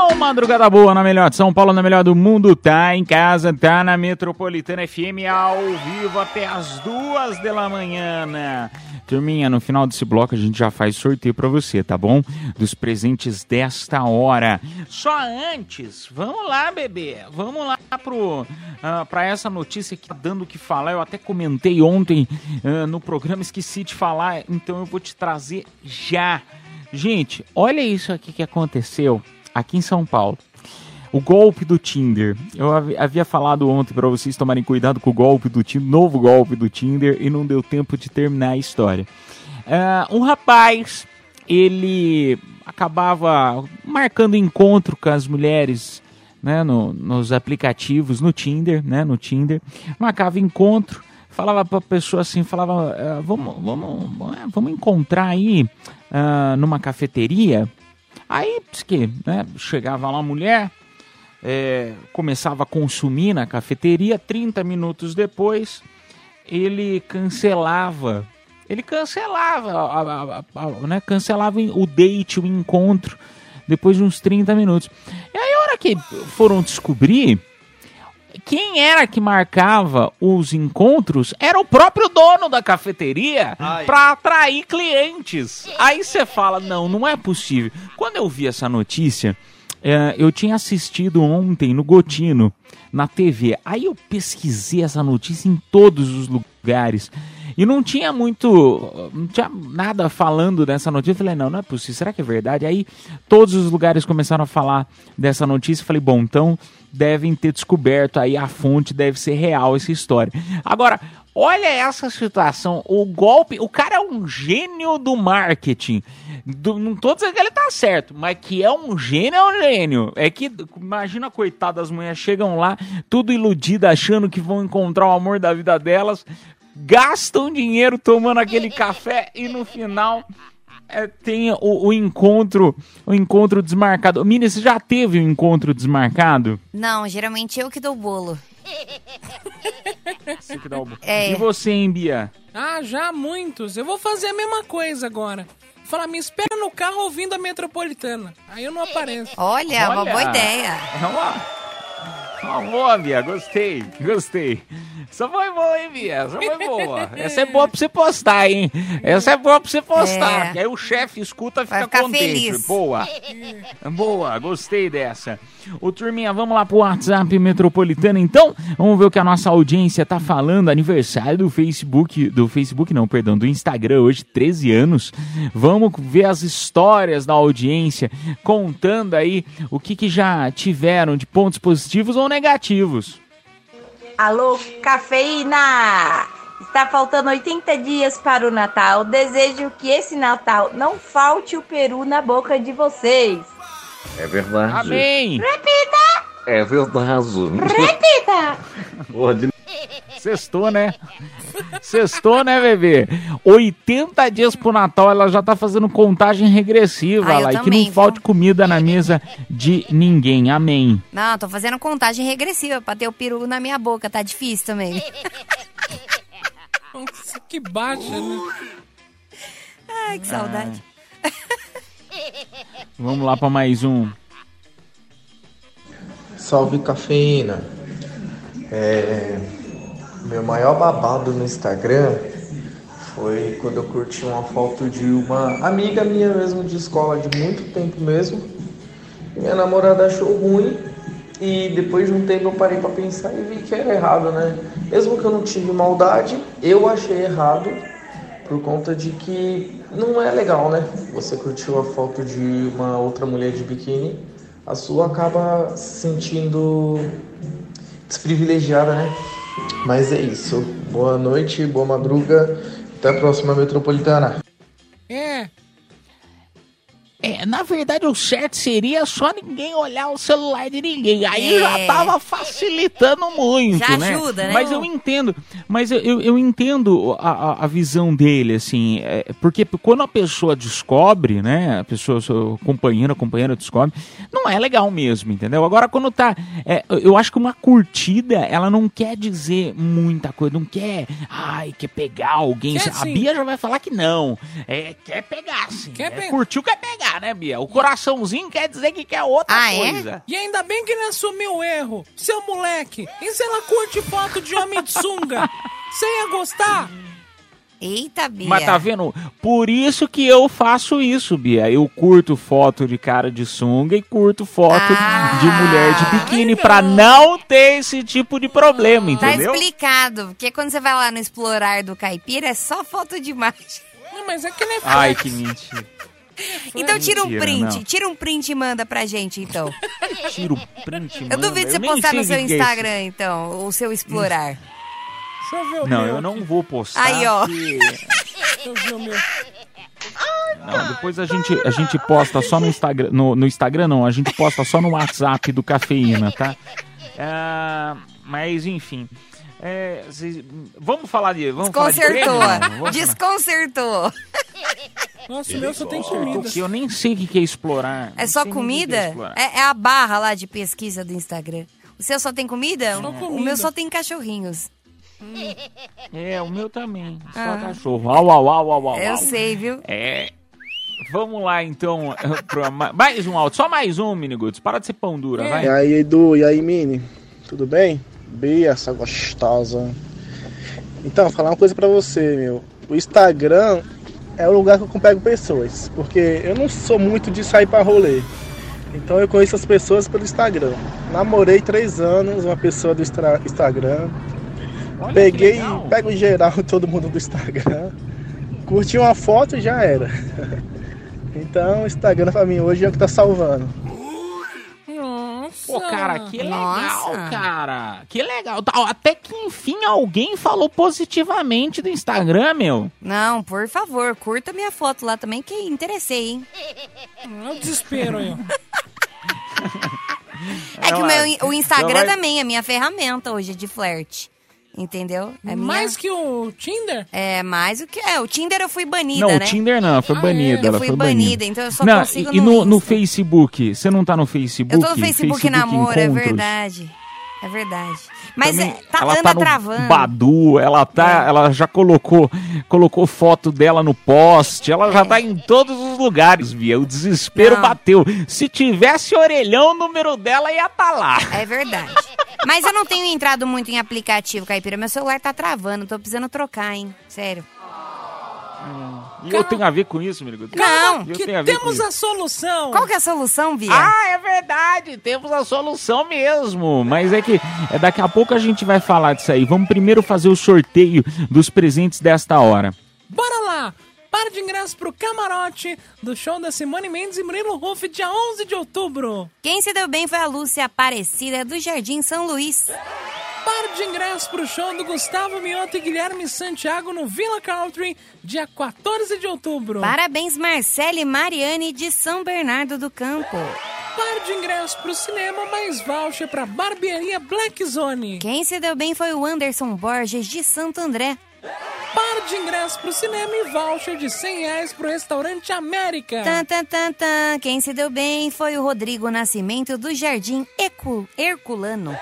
Ô, madrugada boa na melhor de São Paulo, na melhor do mundo, tá em casa, tá na Metropolitana FM ao vivo até as duas da manhã. né? Turminha, no final desse bloco a gente já faz sorteio pra você, tá bom? Dos presentes desta hora. Só antes, vamos lá, bebê. Vamos lá pro, ah, pra essa notícia que tá dando o que falar. Eu até comentei ontem ah, no programa, esqueci de falar, então eu vou te trazer já. Gente, olha isso aqui que aconteceu aqui em São Paulo. O golpe do Tinder. Eu havi- havia falado ontem para vocês tomarem cuidado com o golpe do Tinder, novo golpe do Tinder, e não deu tempo de terminar a história. Ah, um rapaz ele acabava marcando encontro com as mulheres, né, no- nos aplicativos, no Tinder, né, no Tinder, marcava encontro, falava pra pessoa assim, falava, "Ah, vamos, vamos, vamos encontrar aí ah, numa cafeteria. Aí, diz que, né, chegava lá a mulher, é, começava a consumir na cafeteria, 30 minutos depois, ele cancelava. Ele cancelava, a- a- a- né, cancelava o date, o encontro, depois de uns 30 minutos. E aí, a hora que foram descobrir, quem era que marcava os encontros era o próprio dono da cafeteria para atrair clientes. Aí você fala: não, não é possível. Quando eu vi essa notícia, eh, eu tinha assistido ontem no Gotino, na TV. Aí eu pesquisei essa notícia em todos os lugares. E não tinha muito. Não tinha nada falando dessa notícia. Eu falei, não, não é possível. Será que é verdade? Aí todos os lugares começaram a falar dessa notícia. Eu falei, bom, então devem ter descoberto aí a fonte, deve ser real essa história. Agora, olha essa situação. O golpe. O cara é um gênio do marketing. Do- não tô dizendo que ele tá certo, mas que é um gênio, é um gênio. É que, imagina, coitada, as mulheres chegam lá, tudo iludidas, achando que vão encontrar o amor da vida delas, gastam dinheiro tomando aquele café e no final é, tem o, o encontro o encontro desmarcado. Mini, você já teve um encontro desmarcado? Não, geralmente eu que dou o bolo. Você que dá o... É. E você, hein, Bia? Ah, já há muitos. Eu vou fazer a mesma coisa agora. Falar, me espera no carro ouvindo a metropolitana. Aí eu não apareço. Olha, uma boa ideia. É uma... Uma boa, Bia. Gostei, gostei. Essa foi boa, hein, Bia? Essa foi boa. Essa é boa pra você postar, hein? Essa é boa pra você postar. É. Que aí o chefe escuta e fica contente. feliz. Boa. Boa, gostei dessa. Ô, turminha, vamos lá pro WhatsApp Metropolitana, então? Vamos ver o que a nossa audiência tá falando. Aniversário do Facebook, do Facebook não, perdão, do Instagram, hoje 13 anos. Vamos ver as histórias da audiência, contando aí o que, que já tiveram de pontos positivos ou negativos. Alô, cafeína! Está faltando 80 dias para o Natal. Desejo que esse Natal não falte o peru na boca de vocês. É verdade. Amém! Repita! É verdade. Repita! Porra, de- Sextou, né? Sextou, né, bebê? 80 dias pro Natal, ela já tá fazendo contagem regressiva Ah, lá. E que não falte comida na mesa de ninguém. Amém. Não, tô fazendo contagem regressiva pra ter o peru na minha boca. Tá difícil também. Nossa, que baixa, né? Ai, que saudade. Vamos lá pra mais um. Salve cafeína. É, meu maior babado no Instagram foi quando eu curti uma foto de uma amiga minha mesmo de escola de muito tempo mesmo. Minha namorada achou ruim e depois de um tempo eu parei pra pensar e vi que era errado, né? Mesmo que eu não tive maldade, eu achei errado por conta de que não é legal, né? Você curtiu a foto de uma outra mulher de biquíni, a sua acaba se sentindo desprivilegiada, né? Mas é isso. Boa noite, boa madruga. Até a próxima metropolitana. É. É, na verdade, o certo seria só ninguém olhar o celular de ninguém. Aí É. já tava facilitando muito, Já né? ajuda, né? Mas eu entendo, mas eu, eu, entendo a, a, a visão dele, assim, é, porque quando a pessoa descobre, né, a pessoa, sua companheira, companheira descobre, não é legal mesmo, entendeu? Agora, quando tá, é, eu acho que uma curtida, ela não quer dizer muita coisa, não quer, ai, quer pegar alguém. Quer a sim. Bia já vai falar que não, é, quer pegar sim, Quer é, pegar. curtiu, quer pegar, né, Bia? O coraçãozinho quer dizer que quer outra Ah, é? coisa. E ainda bem que ele assumiu o erro. Seu moleque, e se ela curte foto de homem de sunga? Você ia gostar? Eita, Bia. Mas tá vendo? Por isso que eu faço isso, Bia. Eu curto foto de cara de sunga e curto foto Ah. de mulher de biquíni pra não ter esse tipo de problema, Tá entendeu? explicado. Porque quando você vai lá no explorar do caipira, é só foto de imagem. Não, mas é que ele é Ai, que mentira. Então tira um print. não. Tira um print e manda pra gente, então. Tira o print, Eu manda. duvido você nem postar no seu que que é isso. Instagram, então, o seu explorar. Deixa eu ver o Não, meu. eu não vou postar. Aí, ó. porque- Deixa eu ver o meu. Não, depois a gente, a gente posta só no Instagram. No, no Instagram não, a gente posta só no WhatsApp do Cafeína, tá? É, mas enfim. É, cês- vamos falar de. Vamos falar de Desconcertou. Desconcertou. Nossa, o meu só tem comida. porque eu nem sei o que que é explorar. É só que que comida? é. É, é a barra lá de pesquisa do Instagram. O seu só tem comida? Só O comida. meu só tem cachorrinhos. É, o meu também. Só Ah. cachorro. Au, au, au, au, au, Eu au. sei, viu? É. Vamos lá, então. pra ma- mais um áudio. Só mais um, Miniguts. Para de ser pão dura, vai. E aí, Edu, e aí, Mini? Tudo bem? Bia, essa gostosa. Então, vou falar uma coisa pra você, meu. O Instagram é o lugar que eu pego pessoas, porque eu não sou muito de sair pra rolê. Então eu conheço as pessoas pelo Instagram. Namorei três anos, uma pessoa do Instagram. Olha Peguei, pego em geral todo mundo do Instagram. Curti uma foto e já era. Então o Instagram pra mim hoje é o que tá salvando. Pô, cara, que legal, Nossa. cara. Que legal. Tá, Até que enfim alguém falou positivamente do Instagram, meu. Não, por favor, curta minha foto lá também, que interessei, hein? Olha o desespero aí. É que o, meu, o Instagram vai- também é minha ferramenta hoje de flerte. Entendeu? É minha- Mais que o Tinder? É, mais o que é. O Tinder eu fui banida, não, né? o Tinder não, foi banida. Eu ela fui foi banida, então eu só não, consigo e, e no no, no Facebook? Você não tá no Facebook? Eu tô no Facebook, namoro, é verdade. É verdade. Mas Também, é, tá, ela anda tá no travando. É. Badu, ela tá, ela já colocou, colocou foto dela no post, ela já tá em todos os lugares, via. O desespero Não. bateu. Se tivesse orelhão, o número dela ia tá lá. É verdade. Mas eu não tenho entrado muito em aplicativo, Caipira. Meu celular tá travando, tô precisando trocar, hein? Sério. E eu tenho a ver com isso, meu amigo. Não, eu Que tenho a ver temos a solução. Qual que é a solução, Bia? Ah, é verdade, temos a solução mesmo. Mas é que é, daqui a pouco a gente vai falar disso aí. Vamos primeiro fazer o sorteio dos presentes desta hora. Bora lá! Par de ingressos pro camarote do show da Simone Mendes e Murilo Ruff, dia 11 de outubro. Quem se deu bem foi a Lúcia Aparecida do Jardim São Luís. Par de ingressos pro show do Gustavo Mioto e Guilherme Santiago no Villa Country, dia 14 de outubro. Parabéns, Marcele e Mariane de São Bernardo do Campo. Par de ingressos pro cinema, mais voucher pra barbearia Black Zone. Quem se deu bem foi o Anderson Borges de Santo André. Par de ingressos pro cinema e voucher de 100 reais pro restaurante América. Tan, tan, tan, tan. Quem se deu bem foi o Rodrigo Nascimento do Jardim Ecu... Herculano.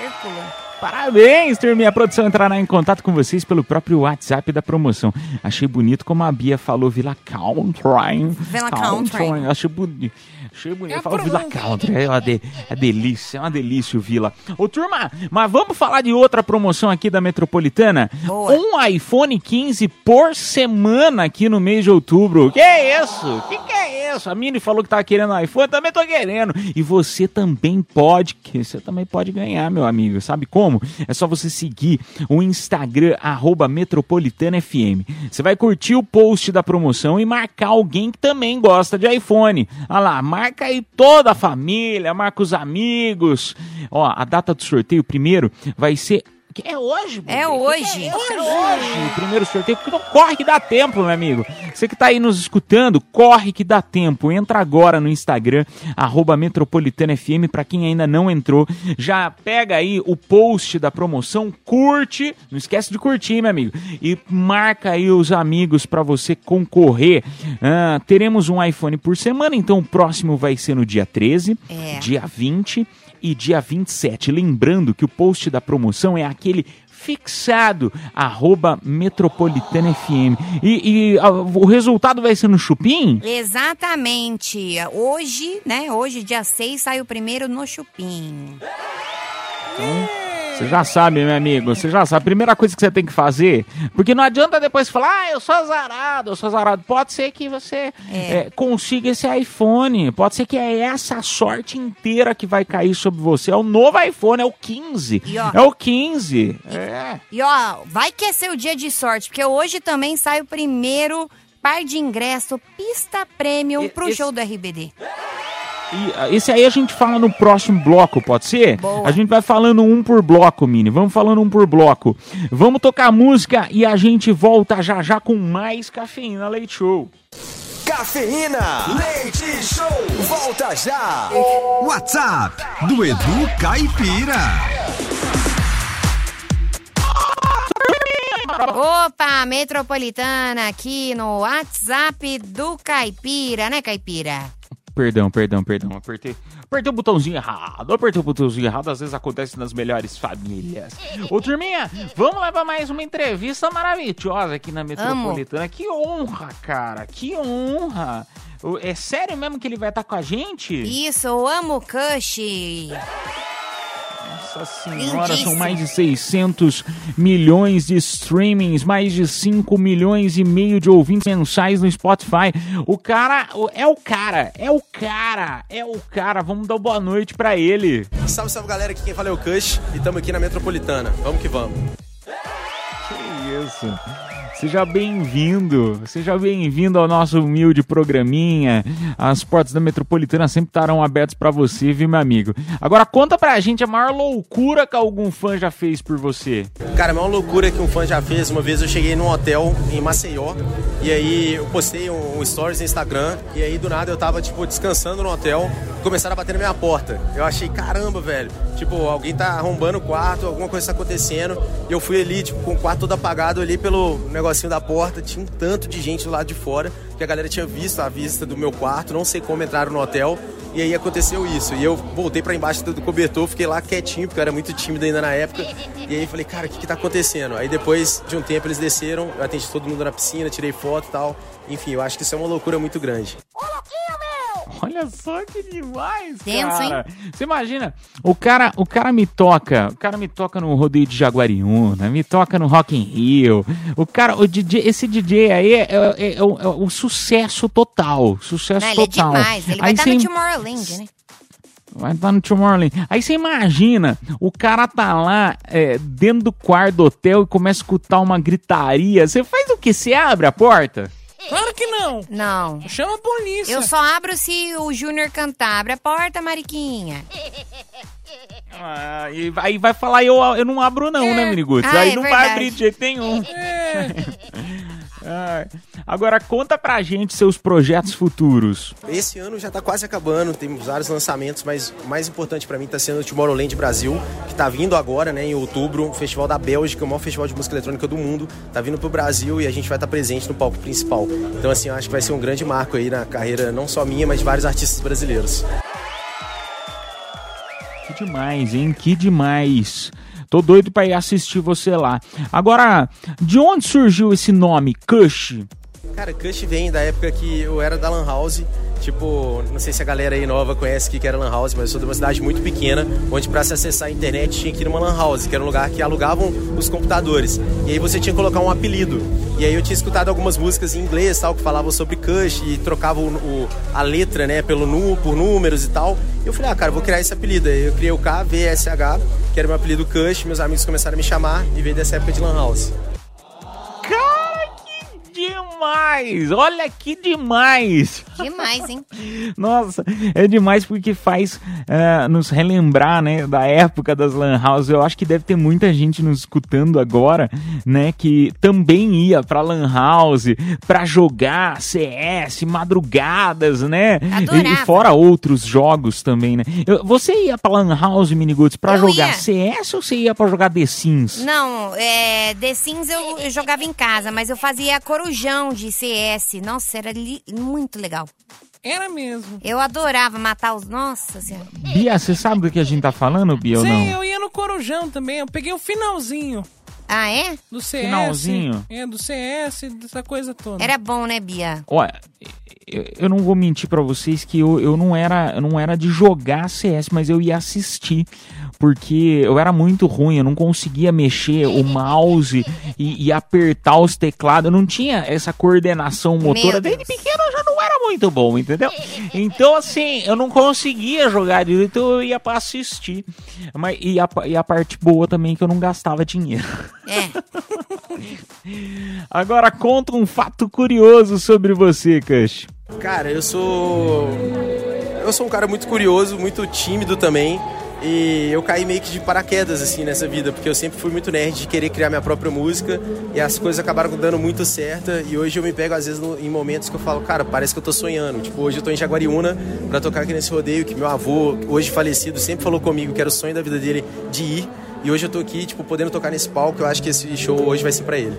Herculano. Parabéns, turminha. A produção entrará em contato com vocês pelo próprio WhatsApp da promoção. Achei bonito como a Bia falou Vila Country. Villa Country. Achei bonito. Achei bonito. É a Falou Vila. Country. É uma, de- é delícia, é uma delícia o Vila. Ô, turma, mas vamos falar de outra promoção aqui da Metropolitana? Boa. Um iPhone 15 por semana aqui no mês de outubro. Que é isso? Que que é isso? A Mini falou que tava querendo um iPhone, também tô querendo. E você também pode, você também pode ganhar, meu amigo. Sabe como? É só você seguir o Instagram, arroba Metropolitana FM. Você vai curtir o post da promoção e marcar alguém que também gosta de iPhone. Olha lá, marca aí toda a família, marca os amigos. Ó, a data do sorteio primeiro vai ser... É hoje, É bebê? hoje. Que que é isso? É hoje. O primeiro sorteio. Então, corre que dá tempo, meu amigo. Você que tá aí nos escutando, corre que dá tempo. Entra agora no Instagram, arroba Metropolitana FM, pra quem ainda não entrou. Já pega aí o post da promoção, curte. Não esquece de curtir, meu amigo. E marca aí os amigos pra você concorrer. Ah, teremos um iPhone por semana, então o próximo vai ser no dia 13, É. dia 20 e dia 27. Lembrando que o post da promoção é aquele fixado, arroba Metropolitana FM. E, e, ah, o resultado vai ser no Chupim? Exatamente. Hoje, né? Hoje, dia 6, sai o primeiro no Chupim. Você já sabe, meu amigo, você já sabe. A primeira coisa que você tem que fazer, porque não adianta depois falar, ah, eu sou azarado, eu sou azarado. Pode ser que você eh, consiga esse iPhone, pode ser que é essa sorte inteira que vai cair sobre você. É o novo iPhone, é o 15. E, ó, é o 15. É. E ó, vai que é seu dia de sorte, porque hoje também sai o primeiro par de ingresso pista premium pro esse- show do RBD. E ah, esse aí a gente fala no próximo bloco, pode ser? Boa. A gente vai falando um por bloco, Mini. Vamos falando um por bloco. Vamos tocar música e a gente volta já já com mais Cafeína Leite Show. Cafeína. Leite Show. Volta já. WhatsApp do Edu Caipira. Opa, metropolitana aqui no WhatsApp do Caipira, né, Caipira? Perdão, perdão, perdão. Apertei, apertei o botãozinho errado. Apertei o botãozinho errado. Às vezes acontece nas melhores famílias. Ô, turminha, vamos levar mais uma entrevista maravilhosa aqui na Metropolitana. Que honra, cara. Que honra. É sério mesmo que ele vai estar com a gente? Isso, eu amo o Kush. Nossa senhora, são mais de 600 milhões de streamings, mais de 5 milhões e meio de ouvintes mensais no Spotify. O cara é o cara, é o cara, é o cara. Vamos dar boa noite pra ele. Salve, salve galera, aqui quem fala é o Kush e estamos aqui na Metropolitana. Vamos que vamos. Que isso. Seja bem-vindo, seja bem-vindo ao nosso humilde programinha. As portas da Metropolitana sempre estarão abertas pra você, viu, meu amigo? Agora conta pra gente a maior loucura que algum fã já fez por você. Cara, a maior loucura que um fã já fez, uma vez eu cheguei num hotel em Maceió e aí eu postei um, um stories no Instagram e aí do nada eu tava, tipo, descansando no hotel começaram a bater na minha porta. Eu achei, caramba, velho, tipo, alguém tá arrombando o quarto, alguma coisa tá acontecendo e eu fui ali, tipo, com o quarto todo apagado ali pelo negocinho da porta, tinha um tanto de gente lado de fora que a galera tinha visto a vista do meu quarto, não sei como entraram no hotel e aí aconteceu isso. E eu voltei pra embaixo do cobertor, fiquei lá quietinho, porque eu era muito tímido ainda na época. E aí falei, cara, o que que tá acontecendo? Aí depois de um tempo eles desceram, eu atendi todo mundo na piscina, tirei foto e tal. Enfim, eu acho que isso é uma loucura muito grande. Olha só que demais, Tenso, cara. Você imagina, o cara, o cara me toca, o cara me toca no rodeio de Jaguariúna, me toca no Rock in Rio. O cara, o DJ, esse DJ aí é, é- é- é o, é sucesso total, sucesso Não, ele é total. demais. Ele vai Aí estar você- no Tomorrowland, né? Vai estar no Tomorrowland. Aí você imagina, o cara tá lá é, dentro do quarto do hotel e começa a escutar uma gritaria. Você faz o quê? Você abre a porta? Claro que não. Não. Chama a polícia. Eu só abro se o Júnior cantar. Abre a porta, Mariquinha. Ah, e aí vai falar, eu, eu não abro não, né, Miniguts? Ah, aí é não vai verdade. abrir de jeito nenhum. Agora conta pra gente seus projetos futuros. Esse ano já tá quase acabando, temos vários lançamentos, mas o mais importante pra mim tá sendo o Tomorrowland Brasil, que tá vindo agora, né, em outubro, o Festival da Bélgica, o maior festival de música eletrônica do mundo, tá vindo pro Brasil e a gente vai estar presente no palco principal. Então assim, eu acho que vai ser um grande marco aí na carreira não só minha, mas de vários artistas brasileiros. Que demais, hein? Que demais. Tô doido pra ir assistir você lá. Agora, de onde surgiu esse nome, Kush? Cara, Kush vem da época que eu era da Lan House. Tipo, não sei se a galera aí nova conhece o que era Lan House, mas eu sou de uma cidade muito pequena, onde pra se acessar a internet tinha que ir numa Lan House, que era um lugar que alugavam os computadores. E aí você tinha que colocar um apelido. E aí eu tinha escutado algumas músicas em inglês, tal, que falavam sobre Kush e trocavam o, a letra, né, pelo nu, por números e tal. E eu falei, ah, cara, vou criar esse apelido. Eu criei o KVSH, que era meu apelido Kush, meus amigos começaram a me chamar e veio dessa época de Lan House. Cara, demais! Olha que demais! Demais, hein? Nossa, é demais porque faz eh, nos relembrar, né, da época das lan houses. Eu acho que deve ter muita gente nos escutando agora, né, que também ia pra lan house pra jogar CS, madrugadas, né? Adorava. e fora outros jogos também, né? Eu- você ia pra lan house, Miniguts, pra Eu jogar ia. CS ou você ia pra jogar The Sims? Não, é, The Sims eu, eu jogava em casa, mas eu fazia corujão de CS. Nossa, era li- muito legal. Era mesmo. Eu adorava matar os. Nossa senhora. Bia, você sabe do que a gente tá falando, Bia, ou Sim, não? eu ia no Corujão também. Eu peguei o finalzinho. Ah, é? Do CS. Finalzinho? É, do CS, dessa coisa toda. Era bom, né, Bia? Olha, eu, eu não vou mentir pra vocês que eu, eu, não era, eu não era de jogar CS, mas eu ia assistir. Porque eu era muito ruim, eu não conseguia mexer o mouse e, e apertar os teclados. Eu não tinha essa coordenação motora. Desde pequeno eu já não era muito bom, entendeu? Então, assim, eu não conseguia jogar direito, então eu ia pra assistir. Mas, e, a, e a parte boa também é que eu não gastava dinheiro. É. Agora conta um fato curioso sobre você, Kush. Cara, eu sou. Eu sou um cara muito curioso, muito tímido também. E eu caí meio que de paraquedas, assim, nessa vida, porque eu sempre fui muito nerd de querer criar minha própria música e as coisas acabaram dando muito certo. E hoje eu me pego, às vezes, no- em momentos que eu falo, cara, parece que eu tô sonhando. Tipo, hoje eu tô em Jaguariúna pra tocar aqui nesse rodeio que meu avô, hoje falecido, sempre falou comigo que era o sonho da vida dele de ir. E hoje eu tô aqui, tipo, podendo tocar nesse palco. Eu acho que esse show hoje vai ser pra ele.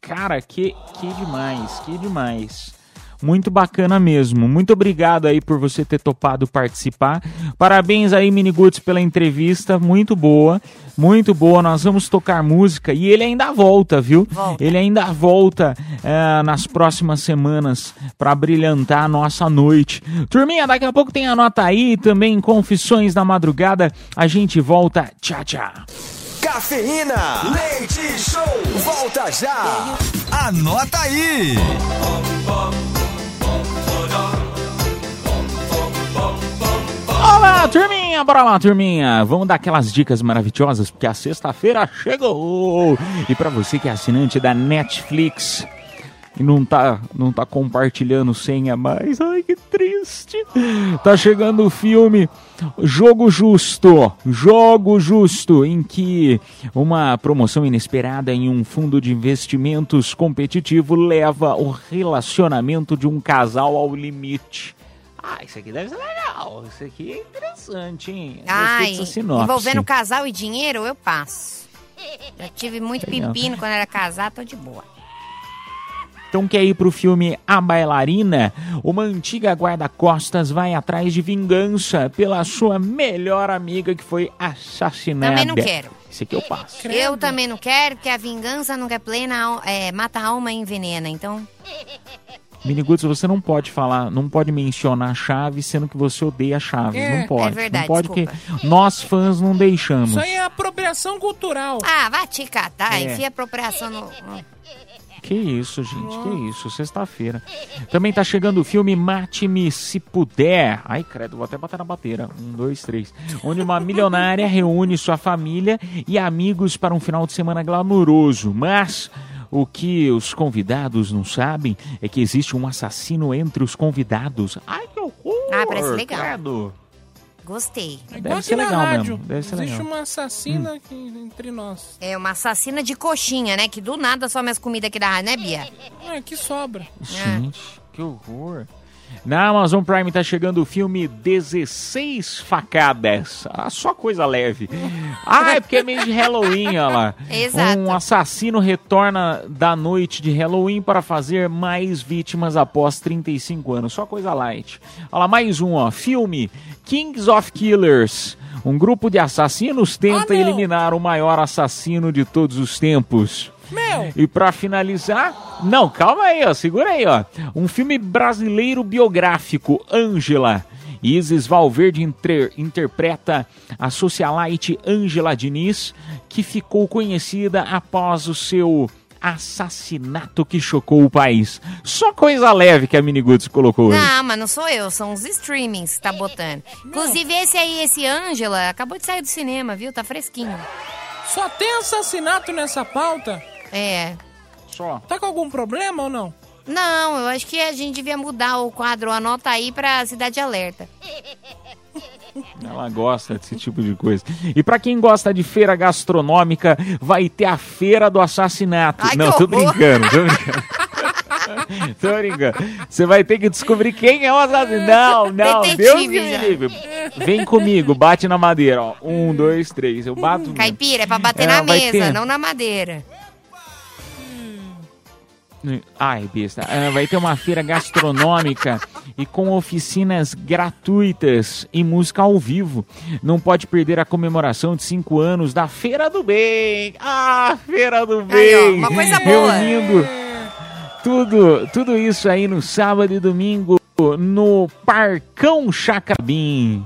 Cara, que, que demais, que demais. Muito bacana mesmo. Muito obrigado aí por você ter topado participar. Parabéns aí, Miniguts, pela entrevista. Muito boa, muito boa. Nós vamos tocar música e ele ainda volta, viu? Ele ainda volta eh, nas próximas semanas para brilhantar a nossa noite. Turminha, daqui a pouco tem a nota aí, também Confissões da Madrugada. A gente volta. Tchau, tchau. Cafeína, leite show, volta já. Anota aí! Turminha! Bora lá, turminha! Vamos dar aquelas dicas maravilhosas, porque a sexta-feira chegou! E pra você que é assinante da Netflix e não tá, não tá compartilhando senha mais, ai que triste! Tá chegando o filme Jogo Justo, Jogo Justo, em que uma promoção inesperada em um fundo de investimentos competitivo leva o relacionamento de um casal ao limite. Ah, isso aqui deve ser legal. Isso aqui é interessante, hein? Ai, envolvendo casal e dinheiro, eu passo. Já tive muito Legal. pepino quando era casado, tô de boa. Então quer ir pro filme A Bailarina? Uma antiga guarda-costas vai atrás de vingança pela sua melhor amiga que foi assassinada. Também não quero. Esse aqui eu passo. Eu também não quero, porque a vingança nunca é plena, é, mata a alma e envenena. Então, Miniguts, você não pode falar, não pode mencionar Chaves, sendo que você odeia Chaves. É, não pode. é verdade, não pode porque nós fãs não deixamos. Isso aí é apropriação cultural. ah, vai te catar, É. enfia apropriação no... Que isso, gente, que isso, sexta-feira. Também tá chegando o filme Mate-me Se Puder. Ai, credo, vou até bater na bateira. Um, dois, três. Onde uma milionária reúne sua família e amigos para um final de semana glamouroso. Mas o que os convidados não sabem é que existe um assassino entre os convidados. Ai, que horror! Ah, parece legal. credo. Gostei. É Deve igual ser legal rádio. mesmo, deve ser Existe legal. uma assassina aqui entre nós. É uma assassina de coxinha, né? Que do nada some as comidas aqui da rádio, né, Bia? É, que sobra. Gente, que horror. Na Amazon Prime tá chegando o filme 16 Facadas. Ah, só coisa leve. Ah, é porque é mês de Halloween, olha lá. Exato. Um assassino retorna da noite de Halloween para fazer mais vítimas após 35 anos. Só coisa light. Olha lá, mais um, ó. Filme Kings of Killers. Um grupo de assassinos tenta eliminar o maior assassino de todos os tempos. Meu! E pra finalizar, não, calma aí, ó, segura aí, ó. Um filme brasileiro biográfico, Ângela. Isis Valverde inter- interpreta a socialite Ângela Diniz, que ficou conhecida após o seu assassinato que chocou o país. Só coisa leve que a Miniguts colocou hoje. Não, mas não sou eu, são os streamings que tá botando. Inclusive, esse aí, esse Ângela, acabou de sair do cinema, viu? Tá fresquinho. Só tem assassinato nessa pauta? É. Só. Tá com algum problema ou não? Não, eu acho que a gente devia mudar o quadro Anota aí pra Cidade Alerta. Ela gosta desse tipo de coisa. E pra quem gosta de feira gastronômica, vai ter a Feira do Assassinato. Ai, Não, tô brincando, tô brincando. tô brincando. Você vai ter que descobrir quem é o assassino. Não, não, Detetive Deus me livre. Vem comigo, bate na madeira, ó. Um, dois, três. Eu bato. Caipira, é pra bater É, na mesa, ter. não na madeira. Ai, besta. Ah, vai ter uma feira gastronômica e com oficinas gratuitas e música ao vivo. Não pode perder a comemoração de cinco anos da Feira do Bem. Ah, Feira do Bem. Aí, ó, uma coisa boa. Reunindo tudo, tudo isso aí no sábado e domingo no Parcão Chacabim.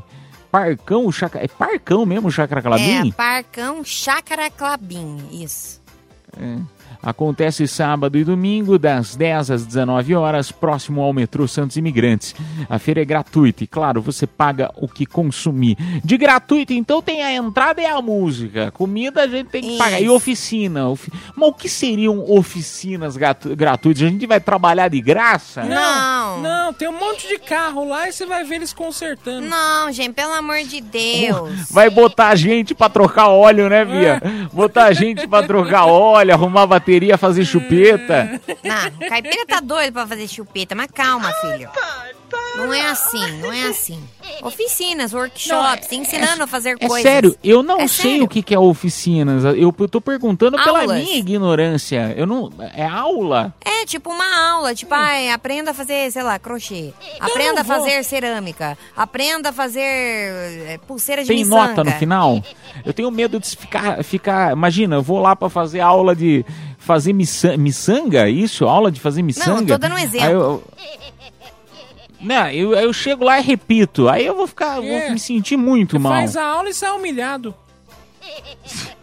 Parcão Chacra... É Parcão mesmo, Chacra É, Clabim? Parcão Chácara Clabim, isso. É. Acontece sábado e domingo, das 10 às 19 horas, próximo ao metrô Santos Imigrantes. A feira é gratuita e, claro, você paga o que consumir. De gratuito, então, tem a entrada e a música. Comida a gente tem que pagar. E oficina. Ofi- Mas o que seriam oficinas gratu- gratuitas? A gente vai trabalhar de graça? Não. Não, tem um monte de carro lá e você vai ver eles consertando. Não, gente, pelo amor de Deus. Vai botar gente pra trocar óleo, né, Bia? Botar gente pra trocar óleo, arrumar bateria, fazer chupeta. Não, o caipira tá doido pra fazer chupeta, mas calma, filho. Não é assim, não é assim. Oficinas, workshops, ensinando a fazer É coisas. sério, eu não É sei sério. o que, que é oficinas. Eu, eu tô perguntando pela Aulas. minha ignorância. Eu não. É aula? É, tipo uma aula, tipo, ai, aprenda a fazer, sei lá, crochê. Aprenda a não fazer cerâmica. Aprenda a fazer é, pulseira de Tem miçanga. nota no final? Eu tenho medo de ficar. ficar imagina, eu vou lá pra fazer aula de fazer miça- miçanga, isso? Aula de fazer miçanga? tô dando um exemplo. Aí eu, não, eu, eu chego lá e repito. Aí eu vou ficar. É. Vou me sentir muito mal. Faz a aula e sai humilhado.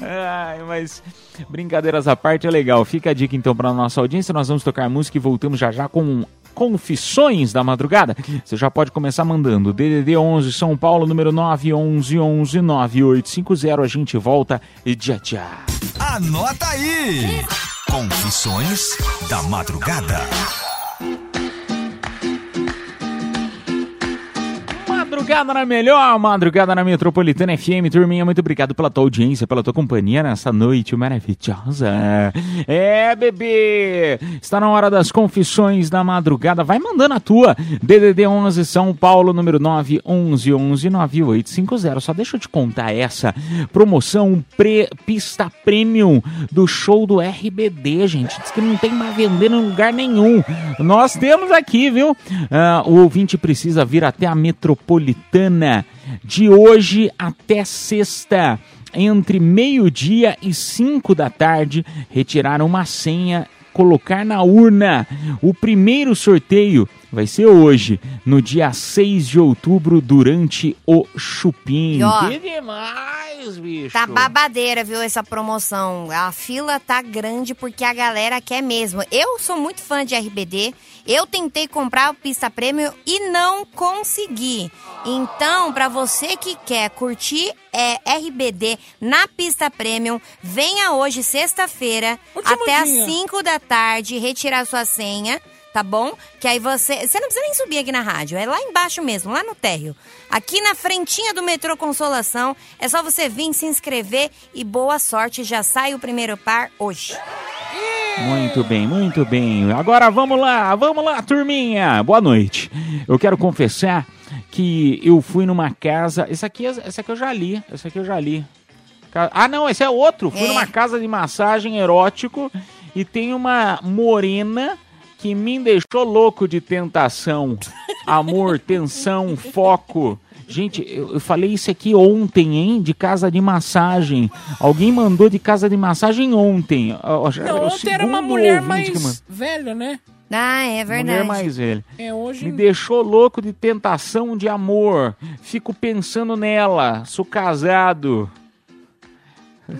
Ai, mas brincadeiras à parte é legal. Fica a dica então para nossa audiência. Nós vamos tocar música e voltamos já já com Confissões da Madrugada. Você já pode começar mandando DDD 11 São Paulo número 911 11 9850. A gente volta e já já. Anota aí! Confissões da Madrugada. Madrugada na melhor, madrugada na Metropolitana FM. Turminha, muito obrigado pela tua audiência, pela tua companhia nessa noite maravilhosa. É, bebê! Está na hora das confissões da madrugada. Vai mandando a tua. DDD 11 São Paulo, número 9 11 11 9850. Só deixa eu te contar essa promoção pre pista premium do show do RBD, gente. Diz que não tem mais vendendo em lugar nenhum. Nós temos aqui, viu? Ah, o ouvinte precisa vir até a Metropolitana de hoje até sexta, entre meio-dia e 5 da tarde, retirar uma senha, colocar na urna. O primeiro sorteio vai ser hoje, no dia 6 de outubro, durante o Chupim. E, Que demais, bicho. Tá babadeira, viu, essa promoção. A fila tá grande porque a galera quer mesmo. Eu sou muito fã de RBD. Eu tentei comprar o Pista Premium e não consegui. Então, pra você que quer curtir é, RBD na Pista Premium, venha hoje, sexta-feira, até às dia. 5 da tarde, retirar sua senha. Tá bom? Que aí você. Você não precisa nem subir aqui na rádio, é lá embaixo mesmo, lá no térreo. Aqui na frentinha do metrô Consolação. É só você vir se inscrever e boa sorte. Já sai o primeiro par hoje. Muito bem, muito bem. Agora vamos lá, vamos lá, turminha. Boa noite. Eu quero confessar que eu fui numa casa. Esse aqui, esse aqui eu já li. Esse aqui eu já li. Ah, não, esse é outro. Fui É. numa casa de massagem erótico e tem uma morena que me deixou louco de tentação, amor, tensão, foco. Gente, eu, falei isso aqui ontem, hein? De casa de massagem. Alguém mandou de casa de massagem ontem. Não, o ontem era uma mulher mais velha, né? Ah, é verdade. Mulher mais velha. É, hoje... Me deixou louco de tentação de amor. Fico pensando nela. Sou casado.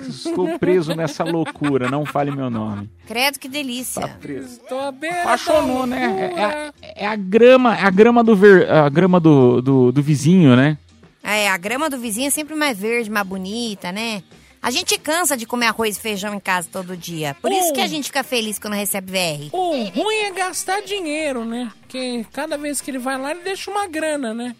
Estou preso nessa loucura. Não fale meu nome. Credo que delícia. Estou à beira Apaixonou, né? É, é a, é a grama, é a grama do ver, a grama do, do, do vizinho, né? É, a grama do vizinho é sempre mais verde, mais bonita, né? A gente cansa de comer arroz e feijão em casa todo dia. Por isso Hum. que a gente fica feliz quando recebe VR. O ruim é gastar dinheiro, né? Porque cada vez que ele vai lá, ele deixa uma grana, né?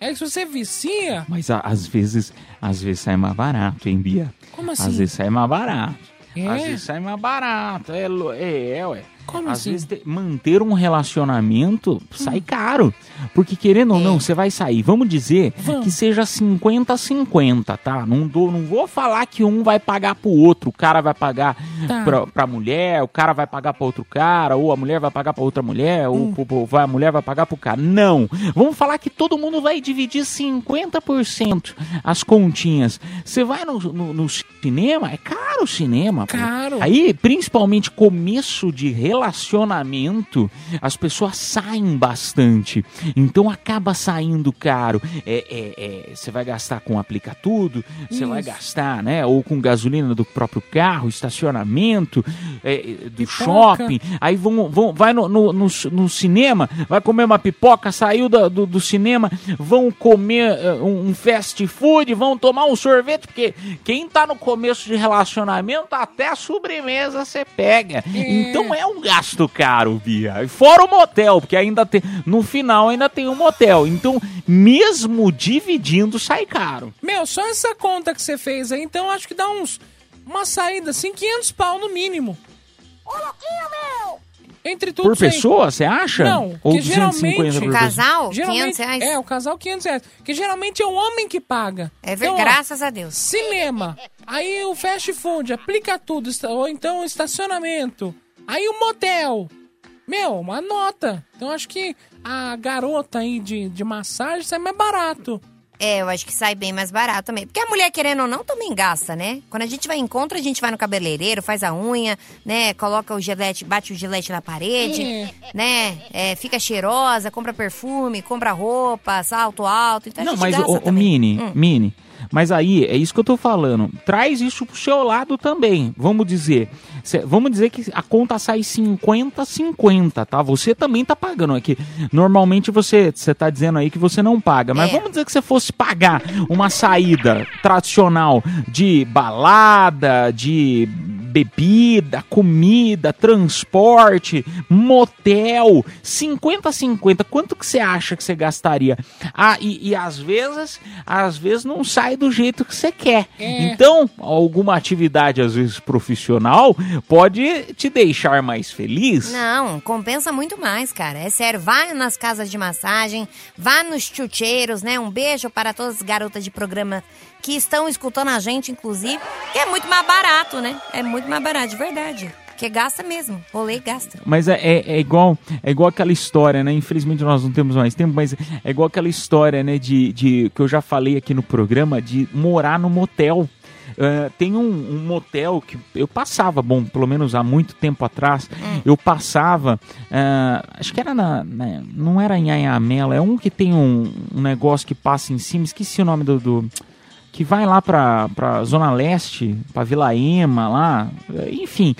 É que se você vicia, Mas às vezes, às vezes sai mais barato, hein, Bia? Como Às assim? vezes sai mais barato. É? Às vezes sai mais barato. É, é, é ué. Como Às assim? vezes te- manter um relacionamento sai caro. Porque querendo ou não, você vai sair. Vamos dizer Vamos. que seja 50-50, tá? Não, dou, não vou falar que um vai pagar pro outro. O cara vai pagar Tá. pra, pra mulher, o cara vai pagar pra outro cara, ou a mulher vai pagar pra outra mulher, ou pro- a mulher vai pagar pro cara. Não. Vamos falar que todo mundo vai dividir 50% as continhas. Você vai no, no- no cinema, é caro o cinema. pô. Caro. Aí, principalmente começo de relacionamento, as pessoas saem bastante. Então acaba saindo caro. É, é, é, você vai gastar com aplica tudo, você vai gastar, né? Ou com gasolina do próprio carro, estacionamento, é, do Pipoca. shopping. Aí vão, vão, vai no, no, no, no cinema, vai comer uma pipoca, saiu da- do, do cinema, vão comer eh, um, fast food, vão tomar um sorvete, porque quem tá no começo de relacionamento, até a sobremesa você pega. Então é um gasto caro, Bia. E Fora o motel, porque ainda tem. No final ainda tem um motel. Então, mesmo dividindo, sai caro. Meu, só essa conta que você fez aí, então acho que dá uns. Uma saída, assim, 500 pau no mínimo. Ô, louquinho, meu! Entre tudo Por aí. pessoa, você acha? Não, Ou que 250 por geralmente... Casal, Geralmente- 500 reais? É, o casal 500 reais. Que geralmente é o homem que paga. É verdade, graças a Deus. Cinema. Aí o fast food, aplica tudo. Ou então estacionamento. Aí o motel. Meu, uma nota. Então acho que a garota aí de, de massagem sai mais barato. É, eu acho que sai bem mais barato também. Porque a mulher, querendo ou não, também gasta, né? Quando a gente vai em encontro, a gente vai no cabeleireiro, faz a unha, né? Coloca o gilete, bate o gilete na parede, É. né? É, fica cheirosa, compra perfume, compra roupa, salto alto. Então a Não, gente mas gasta o, o. Mini, Hum. Mini. Mas aí, é isso que eu tô falando. Traz isso pro seu lado também. Vamos dizer. vamos dizer que a conta sai 50-50, tá? Você também tá pagando aqui. Normalmente você, você tá dizendo aí que você não paga. Mas É. vamos dizer que você fosse pagar uma saída tradicional de balada, de bebida, comida, transporte, motel, 50-50, quanto que você acha que você gastaria? Ah, e, e às vezes, às vezes não sai do jeito que você quer. É. Então, alguma atividade, às vezes profissional, pode te deixar mais feliz. Não, compensa muito mais, cara. É sério, vai nas casas de massagem, vá nos chucheiros, né? Um beijo para todas as garotas de programa que estão escutando a gente, inclusive, que é muito mais barato, né? É muito mais barato, de verdade. Porque gasta mesmo. Rolê gasta. Mas é, é, é igual é igual aquela história, né? Infelizmente nós não temos mais tempo, mas é igual aquela história, né? De, de que eu já falei aqui no programa de morar no motel. Eh, tem um, um motel que eu passava, bom, pelo menos há muito tempo atrás, eu passava, eh, acho que era na, na- não era em Anhamela, é um que tem um, um negócio que passa em cima, esqueci o nome do, do- que vai lá pra, pra Zona Leste, pra Vila Ema lá, enfim.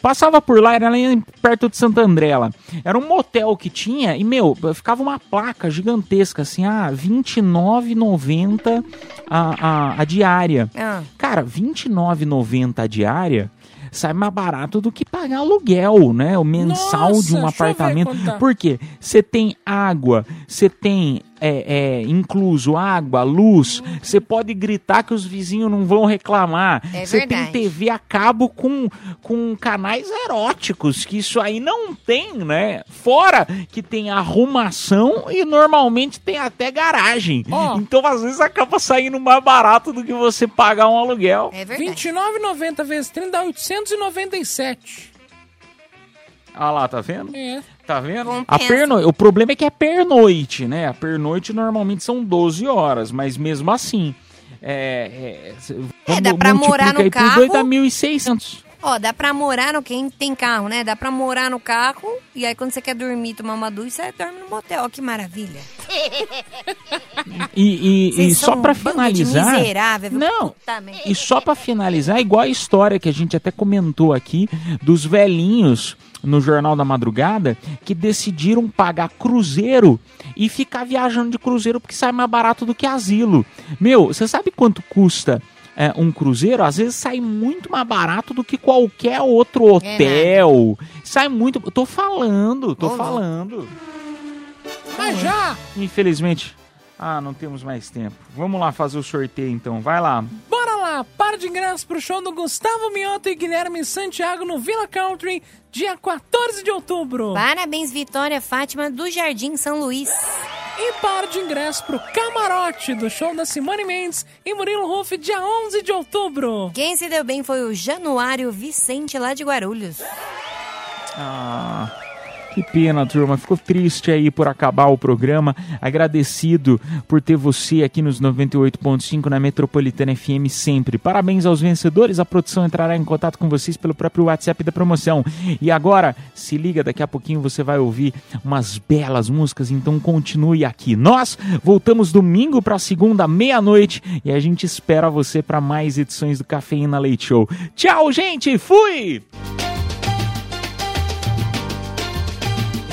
Passava por lá, era lá perto de Santo André lá. Era um motel que tinha, e meu, ficava uma placa gigantesca assim, ah, R$29,90 a, a, a diária. Ah. Cara, R$29,90 a diária sai mais barato do que pagar aluguel, né? O mensal Nossa, de um apartamento. tá. Por quê? Você tem água, você tem é, é, incluso água, luz, você pode gritar que os vizinhos não vão reclamar. É Você tem verdade. TV a cabo com, com canais eróticos, que isso aí não tem, né? Fora que tem arrumação e normalmente tem até garagem. Então às vezes acaba saindo mais barato do que você pagar um aluguel. É R$29,90 vezes 30 dá 897. Ah lá, tá vendo? É. Tá vendo? A perno... O problema é que é pernoite, né? A pernoite normalmente são 12 horas, mas mesmo assim. É, é, É, dá pra morar no carro. 2 dá 1.600. Ó, dá pra morar no quem tem carro, né? Dá pra morar no carro e aí quando você quer dormir, tomar uma ducha, você dorme no motel. Ó, que maravilha. E, e- e só pra um finalizar. miserável? Não. E só pra finalizar, igual a história que a gente até comentou aqui dos velhinhos no Jornal da Madrugada que decidiram pagar cruzeiro e ficar viajando de cruzeiro porque sai mais barato do que asilo. Meu, você sabe quanto custa é, um cruzeiro? Às vezes sai muito mais barato do que qualquer outro hotel. sai muito. Tô falando, tô louco. falando. Mas já! Infelizmente. Ah, não temos mais tempo. Vamos lá fazer o sorteio então. Vai lá. Bora lá, par de ingressos pro show do Gustavo Mioto e Guilherme Santiago no Villa Country, dia 14 de outubro. Parabéns, Vitória Fátima do Jardim São Luís. E par de ingressos pro Camarote do show da Simone Mendes e Murilo Ruff, dia 11 de outubro. Quem se deu bem foi o Januário Vicente lá de Guarulhos. Ah. Que pena, turma. Ficou triste aí por acabar o programa. Agradecido por ter você aqui nos 98.5 na Metropolitana FM sempre. Parabéns aos vencedores. A produção entrará em contato com vocês pelo próprio WhatsApp da promoção. E agora, se liga, daqui a pouquinho você vai ouvir umas belas músicas, então continue aqui. Nós voltamos domingo para segunda meia-noite e a gente espera você para mais edições do Cafeína Leite Show. Tchau, gente. Fui.